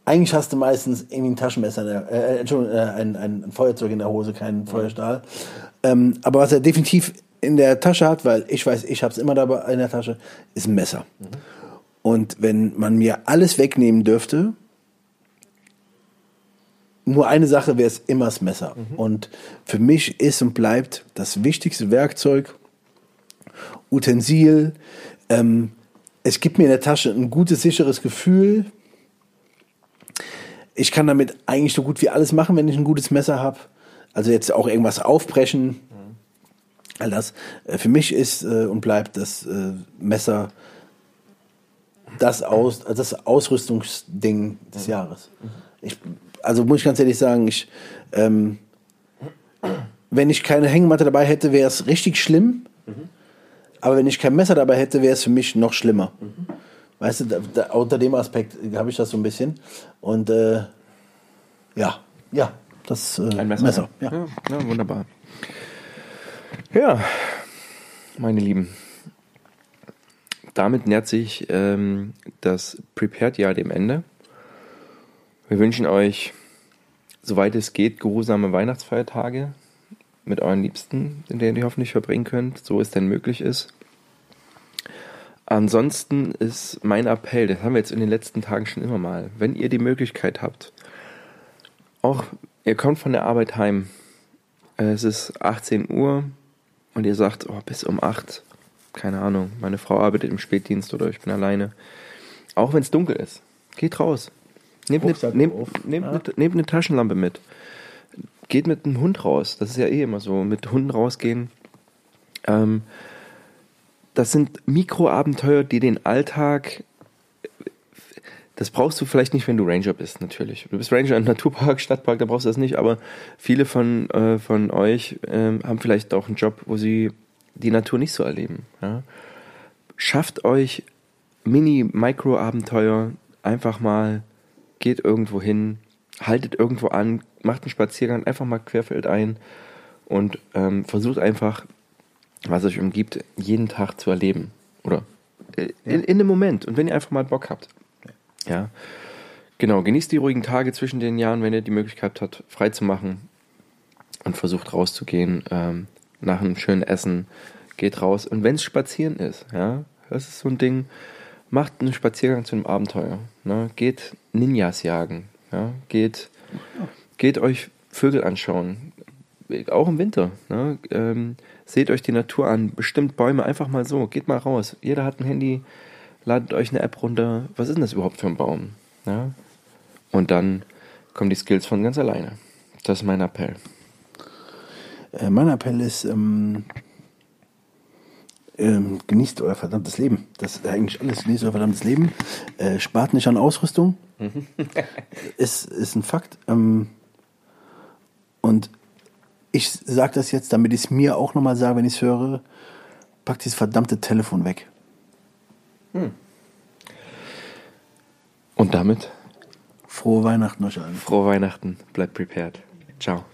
Eigentlich hast du meistens irgendwie ein Taschenmesser, der, äh, Entschuldigung, äh, ein, ein, Feuerzeug in der Hose, kein mhm. Feuerstahl. Ähm, aber was er definitiv in der Tasche hat, weil ich weiß, ich habe es immer dabei in der Tasche, ist ein Messer. Mhm. Und wenn man mir alles wegnehmen dürfte, nur eine Sache wäre es immer das Messer. Mhm. Und für mich ist und bleibt das wichtigste Werkzeug, Utensil. Ähm, es gibt mir in der Tasche ein gutes, sicheres Gefühl. Ich kann damit eigentlich so gut wie alles machen, wenn ich ein gutes Messer habe. Also jetzt auch irgendwas aufbrechen. Mhm. All das. Äh, für mich ist äh, und bleibt das äh, Messer das, Aus, das Ausrüstungsding des Jahres. Mhm. Ich also muss ich ganz ehrlich sagen, ich, ähm, wenn ich keine Hängematte dabei hätte, wäre es richtig schlimm. Mhm. Aber wenn ich kein Messer dabei hätte, wäre es für mich noch schlimmer. Mhm. Weißt du, da, da, unter dem Aspekt habe ich das so ein bisschen. Und äh, ja, ja, das äh, ein Messer. Messer ja. Ja, ja, wunderbar. Ja, meine Lieben. Damit nähert sich ähm, das Prepared-Jahr dem Ende. Wir wünschen euch, soweit es geht, geruhsame Weihnachtsfeiertage mit euren Liebsten, in denen ihr hoffentlich verbringen könnt, so es denn möglich ist. Ansonsten ist mein Appell, das haben wir jetzt in den letzten Tagen schon immer mal, wenn ihr die Möglichkeit habt, auch ihr kommt von der Arbeit heim, es ist 18 Uhr und ihr sagt, oh, bis um 8, keine Ahnung, meine Frau arbeitet im Spätdienst oder ich bin alleine. Auch wenn es dunkel ist, geht raus, Nehmt eine, nehmt, nehmt, ja. nehmt eine Taschenlampe mit. Geht mit einem Hund raus. Das ist ja eh immer so. Mit Hunden rausgehen. Ähm, das sind Mikroabenteuer, die den Alltag. Das brauchst du vielleicht nicht, wenn du Ranger bist, natürlich. Du bist Ranger im Naturpark, Stadtpark, da brauchst du das nicht, aber viele von, äh, von euch äh, haben vielleicht auch einen Job, wo sie die Natur nicht so erleben. Ja? Schafft euch Mini-Mikro-Abenteuer einfach mal geht irgendwo hin, haltet irgendwo an, macht einen Spaziergang einfach mal querfeldein und ähm, versucht einfach, was euch umgibt, jeden Tag zu erleben. Oder äh, in, ja. in dem Moment. Und wenn ihr einfach mal Bock habt. Ja. ja. Genau, genießt die ruhigen Tage zwischen den Jahren, wenn ihr die Möglichkeit habt, frei zu machen und versucht rauszugehen ähm, nach einem schönen Essen. Geht raus. Und wenn es spazieren ist, ja, das ist so ein Ding, macht einen Spaziergang zu einem Abenteuer. Ne? Geht Ninjas jagen. Ja? Geht, geht euch Vögel anschauen. Auch im Winter. Ne? Ähm, seht euch die Natur an. Bestimmt Bäume einfach mal so. Geht mal raus. Jeder hat ein Handy. Ladet euch eine App runter. Was ist denn das überhaupt für ein Baum? Ja? Und dann kommen die Skills von ganz alleine. Das ist mein Appell. Äh, mein Appell ist, ähm, ähm, genießt euer verdammtes Leben. Das ist eigentlich alles. Genießt euer verdammtes Leben. Äh, spart nicht an Ausrüstung. Ist, ist ein Fakt. Ähm, und ich sage das jetzt, damit ich es mir auch nochmal sage, wenn ich es höre. Packt dieses verdammte Telefon weg. Hm. Und damit? Frohe Weihnachten euch allen. Frohe Weihnachten. Bleibt prepared. Ciao.